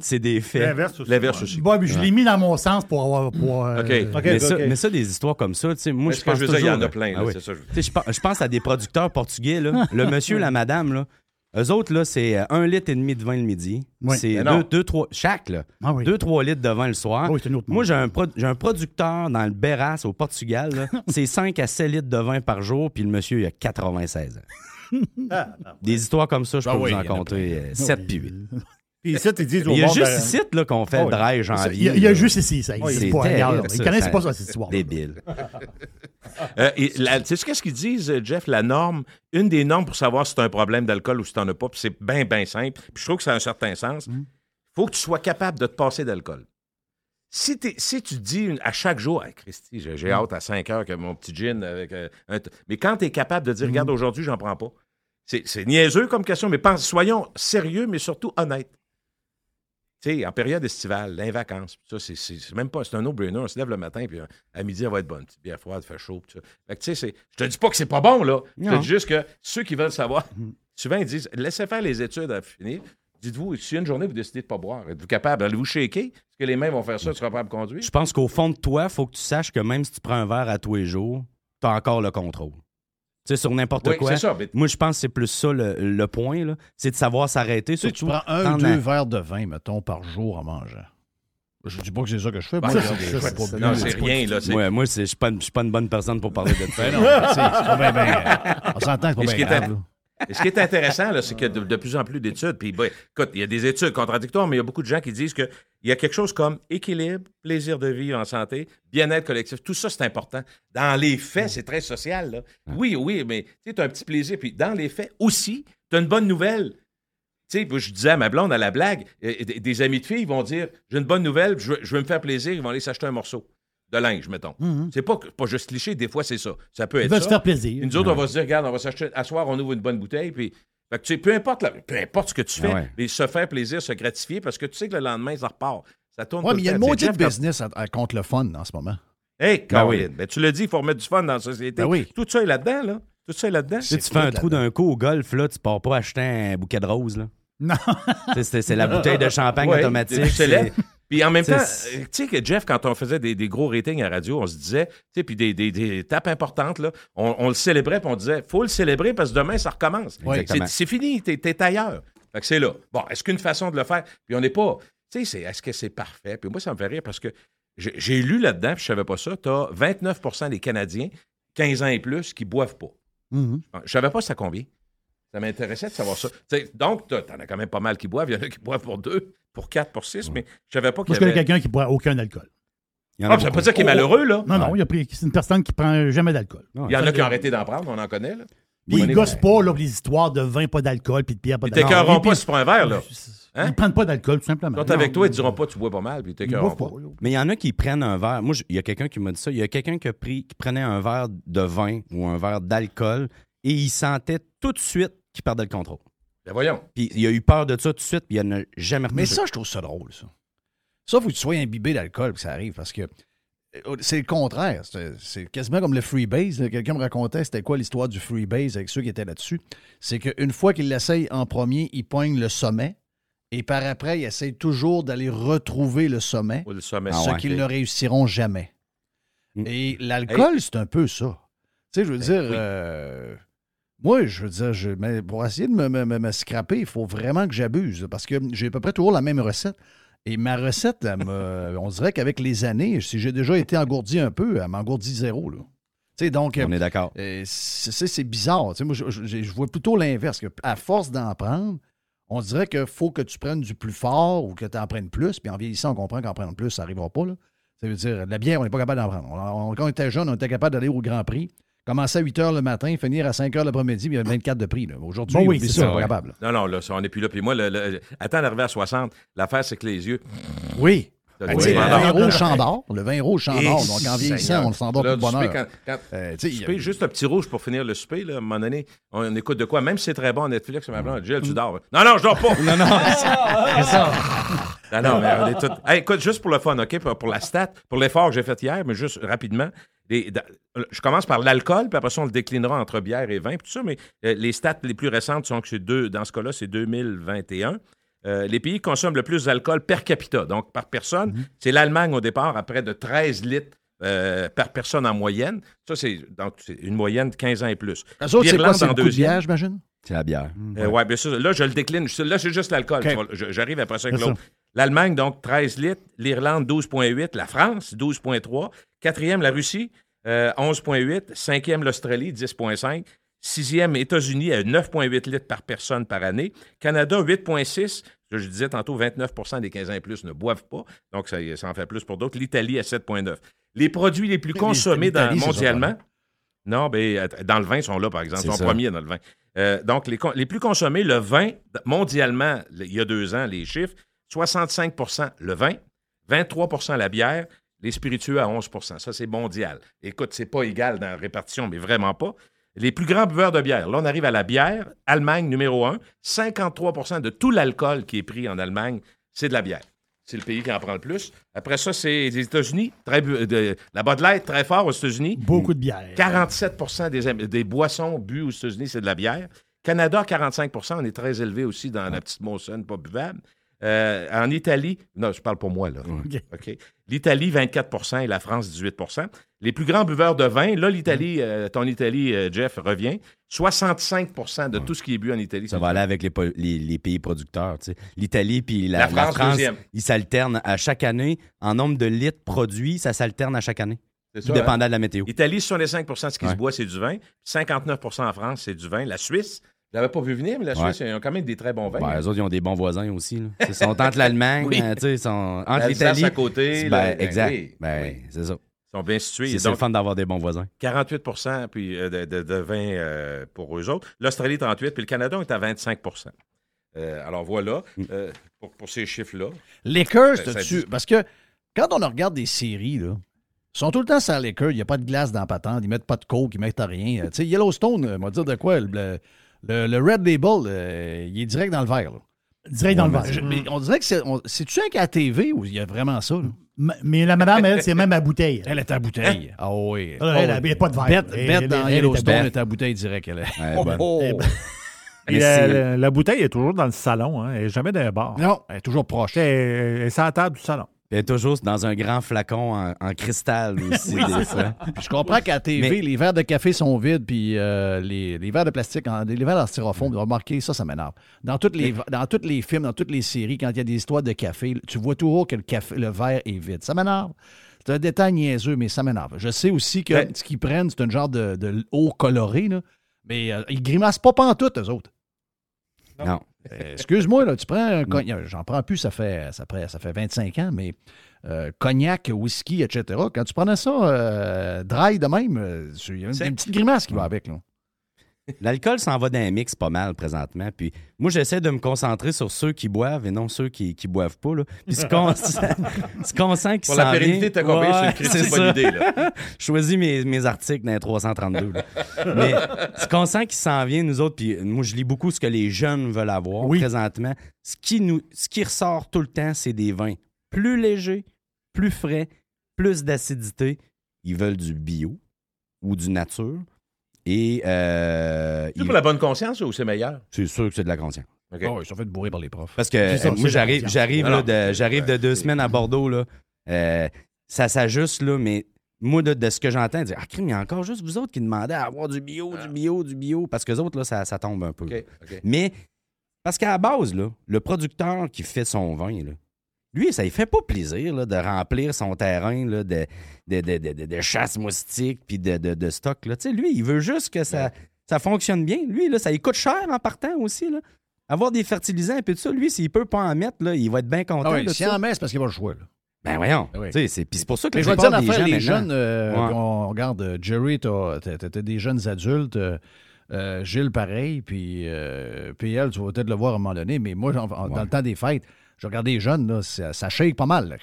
c'est- des faits. l'inverse aussi. L'inverse aussi. Ouais, mais je l'ai mis dans mon sens pour avoir. Pour, euh, OK. OK, mais, ça, OK. mais ça, des histoires comme ça, tu sais, moi, je ce que pense je veux dire, il y en a plein, Ah oui. c'est ça. je pense, je pense à des producteurs portugais, là. le monsieur, la madame, là. Eux autres, là, c'est euh, un litre et demi de vin le midi. Oui. C'est deux, deux, trois, chaque, là. Ah oui. Deux, trois litres de vin le soir. Ah oui, Moi, j'ai un, pro- un producteur dans le Berras, au Portugal, c'est 5 à 7 litres de vin par jour, puis le monsieur, il a 96 ans. Ah, Des histoires comme ça, je Ah peux vous en compter 7 puis 8. Puis ici, ils disent au Il y a monde, juste ben, ici là, qu'on fait oui. dry janvier. Il y a, il y a là. juste ici, ça C'est existe pas. terrible, Regarde, ça. Ils connaissent Ça- pas ça, cette histoire. Débile. Euh, et la- tu sais qu'est-ce qu'ils disent, euh, Jeff? La norme, une des normes pour savoir si tu as un problème d'alcool ou si tu n'en as pas, puis c'est bien, bien simple, puis je trouve que ça a un certain sens, il faut que tu sois capable de te passer d'alcool. Si, t'es- si tu dis une- à chaque jour, Hey, Christy, j'ai j'ai hâte à 5 heures que mon petit gin avec euh, un t- Mais quand tu es capable de dire, regarde, aujourd'hui, j'en prends pas. C'est c'est niaiseux comme question, mais pense, soyons sérieux, mais surtout honnêtes. Sais, en période estivale, les vacances, ça, c'est- même pas, c'est un no-brainer. On se lève le matin, puis euh, à midi, elle va être bonne. Petite bière froide, fait chaud. puis ça. Fait que, tu sais, c'est- je te dis pas que c'est pas bon, là. Je te dis juste que ceux qui veulent savoir, souvent, ils disent, laissez faire les études à finir. Dites-vous, si une journée, vous décidez de pas boire, êtes-vous capable? Allez-vous shaker? Est-ce que les mains vont faire ça? Tu seras capable de conduire? Je pense qu'au fond de toi, il faut que tu saches que même si tu prends un verre à tous les jours, tu as encore le contrôle. Tu sais, sur n'importe Oui, quoi. ça. mais- Moi, je pense que c'est plus ça le, le point, là. c'est de savoir s'arrêter. Tu sais, tu prends un ou deux verres de vin, mettons, par jour en mangeant. Je dis pas que c'est ça que je fais. Moi, ça, regarde, c'est- ça, rien, là. Ouais, moi, c'est- je suis pas, je suis pas une bonne personne pour parler de ça. Ben non, mais tu sais, c'est pas bien, bien. On s'entend que c'est ce pas bien grave. Ce qui est intéressant, là, c'est qu'il y a de, de plus en plus d'études. Puis, ben, écoute, il y a des études contradictoires, mais il y a beaucoup de gens qui disent qu'il y a quelque chose comme équilibre, plaisir de vivre en santé, bien-être collectif. Tout ça, c'est important. Dans les faits, c'est très social. là. Oui, oui, mais tu as un petit plaisir. Puis, dans les faits aussi, tu as une bonne nouvelle. Tu sais, je disais à ma blonde à la blague, des, des amis de filles vont dire J'ai une bonne nouvelle, je veux, je veux me faire plaisir, ils vont aller s'acheter un morceau de linge, mettons. C'est pas, pas juste cliché, des fois, c'est ça. Ça peut être veulent ça. se faire plaisir. Puis nous autres, on va se dire, regarde, on va s'acheter, à soir, on ouvre une bonne bouteille, puis. Fait que, tu sais, peu importe, la- peu importe ce que tu fais, ouais. mais se faire plaisir, se gratifier, parce que tu sais que le lendemain, ça repart. Ça tourne Ouais, tout mais il y a le une maudite business à- à- contre le fun en ce moment. Hey, Ben oui. ben, tu l'as dit, il faut remettre du fun dans la société. Ben oui. Tout ça est là-dedans, là. Tout ça est là-dedans. Tu sais, tu fais un trou d'un coup au golf, là, tu pars pas acheter un bouquet de roses. Là. Non. C'est, c'est la bouteille de champagne Ouais, automatique. c'est- Puis en même temps, euh, tu sais que Jeff, quand on faisait des, des gros ratings à radio, on se disait, tu sais, puis des, des, des étapes importantes, là, on, on le célébrait, puis on disait, faut le célébrer parce que demain, ça recommence. C'est, fini, t'es, t'es ailleurs. Fait que c'est là. Bon, est-ce qu'une façon de le faire, puis on n'est pas, tu sais, c'est, est-ce que c'est parfait? Puis moi, ça me fait rire parce que j'ai, lu là-dedans, puis je savais pas ça, t'as 29% des Canadiens, 15 ans et plus, qui boivent pas. Mhm. Je savais pas ça combien. Ça m'intéressait de savoir ça. Tu sais, donc, t'en as quand même pas mal qui boivent. Il y en a qui boivent pour deux, pour quatre, pour six, mais je savais pas qu'il Moi, y je connais avait... quelqu'un qui boit aucun alcool. Il y en a Ah, ça veut pas dire qu'il est malheureux, là. Non, non, il a pris- c'est une personne qui prend jamais d'alcool. Il y en a qui ont arrêté d'en prendre, on en connaît, là. Puis ils gossent pas là, pour les histoires de vin, pas d'alcool, puis de bière, pas Ils d'alcool. t'écœureront pas si tu prends un verre, là. Hein? Ils prennent pas d'alcool, tout simplement. Quand t'es avec toi, ils te diront pas tu bois pas mal, puis ils Ils t'écœureront boivent pas. pas. là. Mais il y en a qui prennent un verre. Moi, je- il y a quelqu'un qui m'a dit ça. Il y a quelqu'un qui, a pris, qui prenait un verre de vin ou un verre d'alcool et il sentait tout de suite qu'il perdait le contrôle. Ben voyons. Puis il a eu peur de ça tout de suite, puis il n'a jamais Mais ça, je trouve ça drôle, ça. Ça, faut que tu sois imbibé d'alcool que ça arrive parce que euh, c'est le contraire. C'est quasiment comme le freebase. Quelqu'un me racontait c'était quoi l'histoire du freebase avec ceux qui étaient là-dessus. C'est qu'une fois qu'il l'essaye en premier, il poigne le sommet et par après, il essaye toujours d'aller retrouver le sommet, Ou le sommet. Ah ce ouais. qu'ils ne réussiront jamais. Mm. Et l'alcool, c'est un peu ça. Tu sais, je veux dire, oui. euh, moi, je veux dire, je, mais pour essayer de me, me- me- me scraper, il faut vraiment que j'abuse parce que j'ai à peu près toujours la même recette. Et ma recette, elle me- on dirait qu'avec les années, si j'ai déjà été engourdi un peu, elle m'engourdit zéro. Là. Donc, On est d'accord. euh, c'est c'est- bizarre. Moi, je, je- je vois plutôt l'inverse. que À force d'en prendre, on dirait qu'il faut que tu prennes du plus fort ou que tu en prennes plus. Puis en vieillissant, on comprend qu'en prendre plus, ça n'arrivera pas. Là. Ça veut dire, la bière, on n'est pas capable d'en prendre. On- on- quand on était jeune, on était capable d'aller au Grand Prix, commencer à 8 h le matin, finir à 5 h l'après-midi, puis il y a 24 de prix. Aujourd'hui, Bon, oui, c'est ça, ça, ouais. capable. Non, non, là, ça, on n'est plus là. Puis moi, le, le- attends d'arriver à 60, l'affaire, c'est que les yeux. Oui. Ben, le le vin rouge s'endort. Le vin rouge s'endort. Et Donc, en vieillissant, on s'endort tout de du souper, bonheur. quand- quand- Euh, juste un petit rouge pour finir le souper, là, à un moment donné, on écoute de quoi? Même si c'est très bon Netflix, ma blonde, Gilles, tu dors. Non, non, je dors pas! non, non, non, non, mais on est. Hey, écoute, juste pour le fun, OK, pour, pour la stat, pour l'effort que j'ai fait hier, mais juste rapidement, les- da- je commence par l'alcool, puis après ça, on le déclinera entre bière et vin, puis tout ça, mais euh, les stats les plus récentes sont que c'est deux, dans ce cas-là, c'est 2021. euh, les pays qui consomment le plus d'alcool per capita, donc par personne. Mhm. C'est l'Allemagne au départ, à près de 13 litres euh, par personne en moyenne. Ça, c'est une moyenne de 15 ans et plus. Autres, c'est quoi? L'Irlande C'est en deuxième. bière, j'imagine? C'est la bière. Euh, ouais, bien sûr. Là, je le décline. Là, c'est juste l'alcool. Je- J'arrive après ça avec C'est l'autre. L'Allemagne, donc 13 litres. L'Irlande, 12,8. La France, 12,3. Quatrième, la Russie, euh, 11,8. Cinquième, l'Australie, 10,5. Sixième, États-Unis, à 9,8 litres par personne par année. Canada, 8,6. Je je disais tantôt, 29% des 15 ans et plus ne boivent pas. Donc, ça, ça en fait plus pour d'autres. L'Italie, à 7,9. Les produits les plus consommés dans- l'Italie, c'est ça, mondialement, non, ben, att- dans le vin, ils sont là, par exemple. Ils C'est sont ça. premiers dans le vin. Euh, donc, les, plus consommés, le vin, mondialement, le- il y a deux ans, les chiffres, 65% le vin, 23% la bière, les spiritueux à 11% Ça, c'est mondial. Écoute, c'est pas égal dans la répartition, mais vraiment pas. Les plus grands buveurs de bière, là, on arrive à la bière. Allemagne, numéro un. 53% de tout l'alcool qui est pris en Allemagne, c'est de la bière. C'est le pays qui en prend le plus. Après ça, c'est les États-Unis. Très bu- de- la Light, très fort aux États-Unis. Beaucoup de bière. 47 des, des boissons bues aux États-Unis, c'est de la bière. Canada, 45% on est très élevé aussi dans la petite Molson, pas buvable. Euh, en Italie, non, je parle pour moi, là. L'Italie, 24% et la France, 18% Les plus grands buveurs de vin, là, l'Italie, euh, ton Italie, euh, Jeff, revient. 65% de tout ce qui est bu en Italie. Ça va aller avec les, po- les- les pays producteurs. tu sais. L'Italie puis la, La la France, France, ils s'alternent à chaque année. En nombre de litres produits, ça s'alterne à chaque année. C'est Tout ça, dépendant hein? de la météo. Italie, 65% de ce qui Ouais. se boit, c'est du vin. 59% en France, c'est du vin. La Suisse, je l'avais pas vu venir, mais la Ouais. Suisse, ils ont quand même des très bons vins. Ben, eux autres, ils ont des bons voisins aussi. là. Ils sont entre l'Allemagne, Oui. tu sais, ils sont entre l'Italie. à côté. Ben, ben exact. oui, Ben, oui. c'est ça. Ils sont bien situés. C'est le fun d'avoir des bons voisins. 48 puis, euh, de, de- de vin euh, pour eux autres. L'Australie, 38 puis le Canada, on est à 25% Euh, Alors voilà, Mm. euh, pour, pour ces chiffres-là. Lakers, t'as-tu- dit- Parce que quand on regarde des séries, là, ils sont tout le temps sur Lakers, il n'y a pas de glace dans la patente, ils mettent pas de coke, ils mettent rien. Tu sais, Yellowstone, euh, m'a dire de quoi, le, le- le Red Label, euh, il est direct dans le verre. là. Direct dans le je- mais on dirait que c'est. C'est-tu un qu'à la TV ou il y a vraiment ça? là? Mais la madame, elle, c'est même à bouteille. Elle est à bouteille. Ah oui. Elle, elle, elle, pas de verre. Bête, Elle, bête elle, dans Yellowstone elle est à bouteille direct. Elle est. Ouais, bonne. Oh, Mais la, la- la bouteille est toujours dans le salon, hein, elle n'est jamais dans un bar. Non, elle est toujours proche. Elle, elle est sur la table du salon. Est toujours dans un grand flacon en, en cristal aussi, des fois. Puis je comprends qu'à la TV, Mais- les verres de café sont vides, puis euh, les, les verres de plastique, les verres en styrofoam, remarquez, ça, ça m'énerve. Dans tous les, dans tous les films, dans toutes les séries, quand il y a des histoires de café, tu vois toujours que le, café, le verre est vide. Ça m'énerve. C'est un détail niaiseux, mais ça m'énerve. Je sais aussi que Ben- ce qu'ils prennent, c'est un genre de, de eau colorée, là, mais euh, ils grimacent pas pantoute, eux autres. Non. Excuse-moi, là, tu prends un cognac. J'en prends plus, ça fait, ça fait, ça fait 25 ans, mais euh, cognac, whisky, etc. Quand tu prenais ça euh, dry de même, euh, il y a une, une petite grimace qui va avec. Là. L'alcool s'en va d'un mix pas mal présentement. Puis moi, j'essaie de me concentrer sur ceux qui boivent et non ceux qui, qui boivent pas. Là. Puis ce qu'on sent, qui Pour la s'en pérennité vient- de ta compagnie, c'est une bonne idée. Là. Je choisis mes, mes articles dans les 332. là. Mais ce qu'on sent qui s'en vient, nous autres, puis moi, je lis beaucoup ce que les jeunes veulent avoir Oui. présentement. Ce qui, nous, ce qui ressort tout le temps, c'est des vins plus légers, plus frais, plus d'acidité. Ils veulent du bio ou du nature. Et euh, C'est pour la bonne conscience ou c'est meilleur? c'est sûr que c'est de la conscience. OK. Oh, ils sont fait bourrer par les profs. Parce que ça, euh, moi, j'arrive, j'arrive, de, j'arrive de deux semaines à Bordeaux. Là. Euh, ça s'ajuste, là, mais moi, de, de ce que j'entends, dire Ah, crime, il y a encore juste vous autres qui demandez à avoir du bio, du bio, du bio. Parce que les autres, là, ça, ça tombe un peu. Mais, parce qu'à la base, là, le producteur qui fait son vin, là, lui, ça ne fait pas plaisir là, de remplir son terrain là, de, de, de, de- de- de chasse moustique puis de, stock. Là. Lui, il veut juste que ça, ça fonctionne bien. Lui, là, ça lui coûte cher en partant aussi. Là. Avoir des fertilisants et tout ça, lui, s'il peut pas en mettre, là, il va être bien content. Ah oui, en met, c'est parce qu'il va le choix. Là. Ben voyons. Ah oui. C'est, puis c'est pour ça que Mais je vais dire les jeunes, euh, Ouais. on regarde, euh, Jerry, t'as des jeunes adultes, euh, euh, Gilles pareil, puis euh, PL, tu vas peut-être le voir à un moment donné, mais moi, en- en- dans le temps des fêtes, je regardais les jeunes, là, ça, ça shake pas mal. là.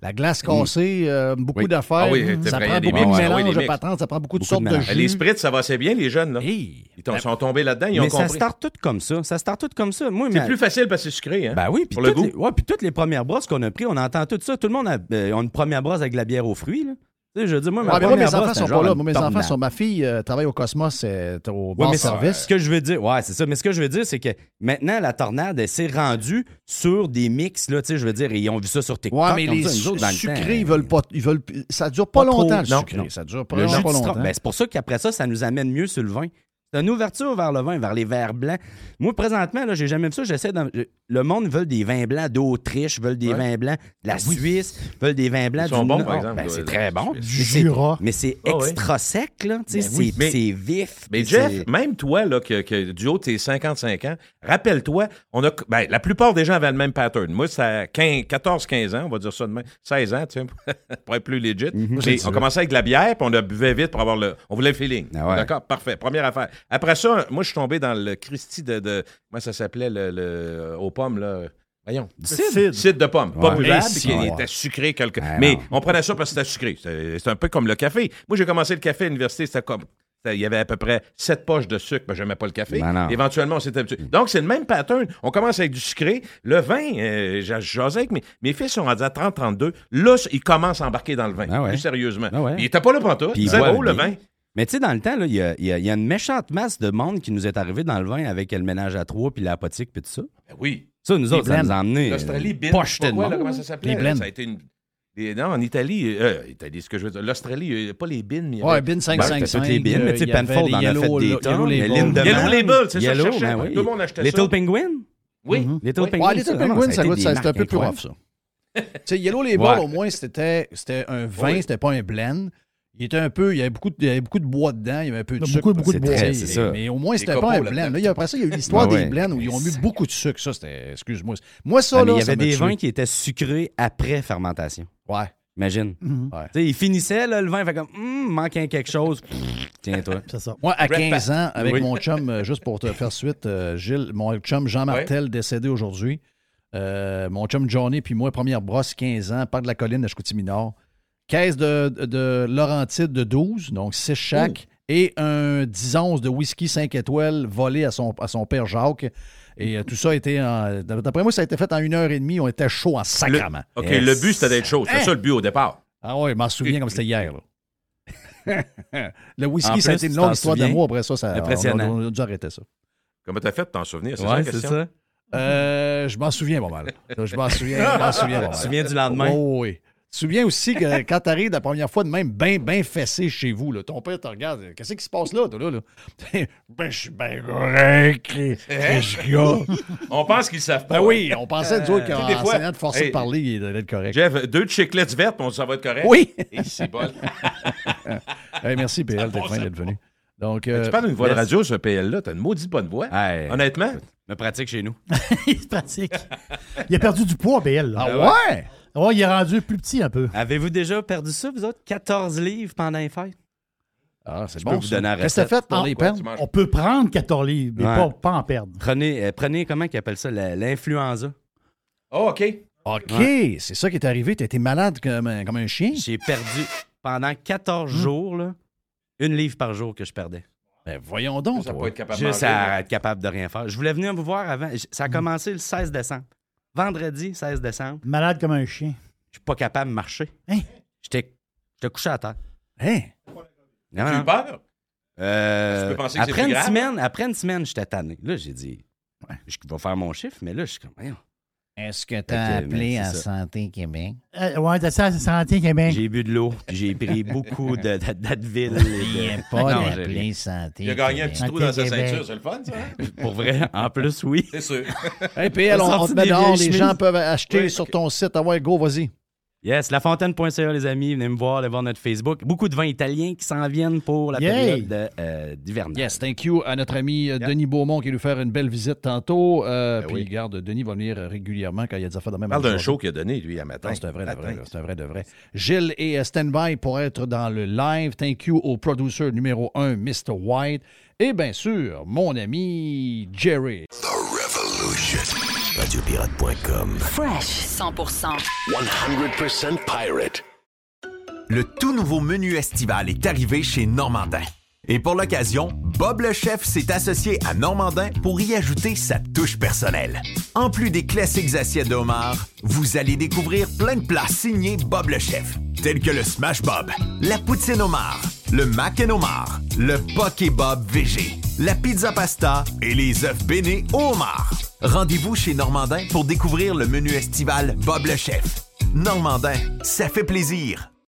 La glace cassée, euh, beaucoup Oui. d'affaires. Ah oui, ça prend beaucoup de. Ah mélange de patentes, ça prend beaucoup de sortes de de, jus. Les spritz, ça va assez bien, les jeunes. Là. Hey! Ils sont tombés là-dedans, ils ont Mais ça compris. start tout comme ça. Ça start tout comme ça. Moi, C'est mais- plus facile parce que c'est sucré. Hein? Ben oui, puis Pour le toutes, goût. les- ouais, toutes les premières brosses qu'on a pris, on entend tout ça. Tout le monde a euh, une première brosse avec de la bière aux fruits. là. Tu sais, je veux dire, moi, ma Ouais, mais moi, mes enfants sont pas là. Moi, mes enfants sont. Ma fille euh, travaille au Cosmos, c'est au Ouais, mais service. Ce que je veux dire, ouais, c'est ça. Mais ce que je veux dire, c'est que maintenant, la tornade, elle s'est rendue sur des mix, là, tu sais, je veux dire, et ils ont vu ça sur TikTok. Ouais, mais les autres, dans le sucrés, temps. ils veulent pas. Ils veulent, ça dure pas, Pas trop, longtemps, le non, sucré. non. Ça dure pas, Le pas longtemps. ben, c'est pour ça qu'après ça, ça nous amène mieux sur le vin. C'est une ouverture vers le vin, vers les verres blancs. Moi, présentement, là, j'ai jamais vu ça. J'essaie Le monde veut des vins blancs d'Autriche, veulent des Ouais. vins blancs de la Suisse, veulent des vins blancs Ils sont du bons, Nord. par exemple, Ben, c'est très bon. du Mais Du c'est- Jura. Mais c'est Ah extra sec, là. Tu sais, Ben oui. c'est Mais- c'est vif. Mais Jeff, c'est- même toi, là, que, que du haut de tes 55 ans, rappelle-toi, on a, ben, la plupart des gens avaient le même pattern. Moi, ça 14-15 ans, on va dire ça demain, 16 ans, tu sais, pour être plus legit. Mhm. Mais on commençait avec de la bière, puis on a buvait vite pour avoir le. On voulait le feeling. Ah ouais. D'accord? Parfait. Première affaire. Après ça, moi, je suis tombé dans le Christie de. de comment ça s'appelait, le, le- aux pommes, là? Voyons. Cidre de pomme. Pas Ouais. buvable, Et qui ouais. était sucré quelque Mais non. on prenait ça parce que c'était sucré. C'est un peu comme le café. Moi, j'ai commencé le café à l'université, c'était comme. Il y avait à peu près 7 poches de sucre, mais je n'aimais pas le café. Ben. Éventuellement, on s'est habitué. Donc, c'est le même pattern. On commence avec du sucré. Le vin, euh, jasé avec mes, mes fils sont rendus à 30-32. Là, ils commencent à embarquer dans le vin, ouais. plus sérieusement. Ouais. Il était pas là. Puis ils Zéro, le vin. Mais tu sais, dans le temps, là, il y y y a une méchante masse de monde qui nous est arrivé dans le vin avec le ménage à trois, puis l'apotique, puis tout ça. Ben oui. Ça, nous autres, ça nous a emmené. L'Australie, euh, bin, pas de monde. comment ça s'appelait? Les blends. Ça a été une... non, en Italie, euh, Italie, ce que je veux dire. L'Australie, euh, pas les bins, mais Ouais, avait- bin Ben, 555. c'était toutes les bines, mais tu sais, euh, il y avait Penfold les en a fait Yellow- des tonnes. mais. Lindemann, Yellow Label, c'est ça, je ben oui. Tout le monde achetait Little ça. Penguin? Oui. Little Oui. Penguin. Ouais, Little ça, Penguin, ça ça, c'était un peu plus rough, ça. tu sais, Yellow Label, Ouais. au moins, c'était c'était un vin, c'était pas un blend. Il était un peu, il y avait beaucoup de, il y avait beaucoup de bois dedans, il y avait un peu de Beaucoup, sucre. beaucoup de C'était- bois. Ça. Mais au moins, c'était pas un blend. Là, il y a- après ça, il y a eu l'histoire Ah des ouais. blends où ils ont mis beaucoup de sucre. Ça, c'était, excuse-moi. Moi, ça, Ah, là, il y avait des tué. vins qui étaient sucrés après fermentation. Ouais. Imagine. Mhm. Ouais. Tu sais, il finissait, là, le vin, fait comme, Hum, manquait quelque chose. Tiens-toi. C'est ça. Moi, à Red 15 ans, avec Oui. mon chum, euh, juste pour te faire suite, euh, Gilles, mon chum Jean Martel, décédé aujourd'hui. Euh, mon chum Johnny, puis moi, première brosse, 15 ans, parc de la colline de Chicoutimi-Nord. Caisse de, de Laurentide de 12, donc 6 chaque, et un 10 onces de whisky 5 étoiles volé à son, à son père Jacques. Et euh, tout ça a été en. D'après moi, ça a été fait en une heure et demie. On était chaud en sacrament. OK, Yes. le but, c'était d'être chaud. C'était Hein? ça le but au départ. Ah ouais, je m'en souviens comme c'était hier. là. le whisky, plus, ça a été une longue histoire d'amour. Après ça, ça on a, Impressionnant. on a dû arrêter ça. Comment t'as fait de t'en souvenir? C'est ça Ouais, la question? ça. Euh, je m'en souviens pas mal. Je m'en souviens, je m'en souviens pas Tu te souviens du lendemain? Oh, oui. Tu te souviens aussi que quand t'arrives la première fois de même, bien ben fessé chez vous, là, ton père te regarde. Qu'est-ce qui se passe là, toi, là? là? ben, je suis bien correct. Qu'est-ce qu'il y a? On pense qu'ils savent pas. Ben oui, on pensait, nous autres, Tu sais, qu'en des fois, enseignant de forcer hey, de parler, il allait être correct. Jeff, deux chiclettes vertes, on dit ça va être correct? Oui! Et c'est bon. Hey, merci, PL, t'es fin d'être venu. Donc, euh, tu parles d'une voix de radio, ce PL-là. T'as une maudite bonne voix. Hey, Honnêtement. me pratique chez nous. C'est pratique. Il a perdu du poids, BL. là. ah ouais? Ouais, il est rendu plus petit un peu. Avez-vous déjà perdu ça, vous autres? 14 livres pendant les fêtes? Ah, c'est Je bon. peux vous donner la recette. fait? Pour Ah, les perdre? tu? On peut prendre 14 livres, mais Ouais. pas, pas en perdre. Prenez, euh, prenez comment ils appellent ça? L'influenza. Oh, OK. OK, c'est ça qui est arrivé. T'as été malade comme un, comme un chien? J'ai perdu pendant 14 jours, là, une livre par jour que je perdais. Ben, voyons donc, Ça toi. peut être capable de Juste manger, à là. être capable de rien faire. Je voulais venir vous voir avant. Ça a commencé le 16 décembre. Vendredi, 16 décembre. Malade comme un chien. Je suis pas capable de marcher. Hein? J'étais j'étais couché à terre. Hein? Non, Tu non. eu peur? Euh, Tu peux penser que c'est après, une grave? semaine, après une semaine, j'étais tanné. Là, j'ai dit, ouais, je vais faire mon chiffre, mais là, je suis comme, voyons. Est-ce que t'as que, appelé mais à ça. Santé Québec? Euh, ouais, t'as ça, ça santé, Québec? J'ai bu de l'eau, puis j'ai pris beaucoup d'Advil. et Il de- n'est pas Non, rien. Santé Il a gagné un petit trou dans sa ceinture. C'est le fun, ça? hein? Pour vrai, en plus, oui. C'est sûr. Hey, PL, on, on te met dehors. Les gens peuvent acheter Oui. sur ton site. Ah ouais, go, vas-y. Yes, lafontaine.ca, les amis. Venez me voir, allez voir notre Facebook. Beaucoup de vins italiens qui s'en viennent pour la Yay! période de, euh, d'hivernage. Yes, thank you à notre ami euh, Denis Beaumont qui va nous faire une belle visite tantôt. Euh, Ben puis, oui. garde, Denis va venir régulièrement quand il y a des affaires de même. Parle d'un show qu'il a donné, lui, à matin. Non, c'est un vrai de vrai. C'est un vrai de vrai. Gilles est euh, stand-by pour être dans le live. Thank you au producer numéro 1, Mr. White. Et bien sûr, mon ami Jerry. Radiopirate.com. Fresh 100%. 100% pirate. Le tout nouveau menu estival est arrivé chez Normandin. Et pour l'occasion, Bob le chef s'est associé à Normandin pour y ajouter sa touche personnelle. En plus des classiques assiettes de homard, vous allez découvrir plein de plats signés Bob le chef, tels que le Smash Bob, la poutine homard, le mac and homard, le poké Bob VG, la pizza pasta et les œufs bénis au. Rendez-vous chez Normandin pour découvrir le menu estival Bob le chef. Normandin, ça fait plaisir.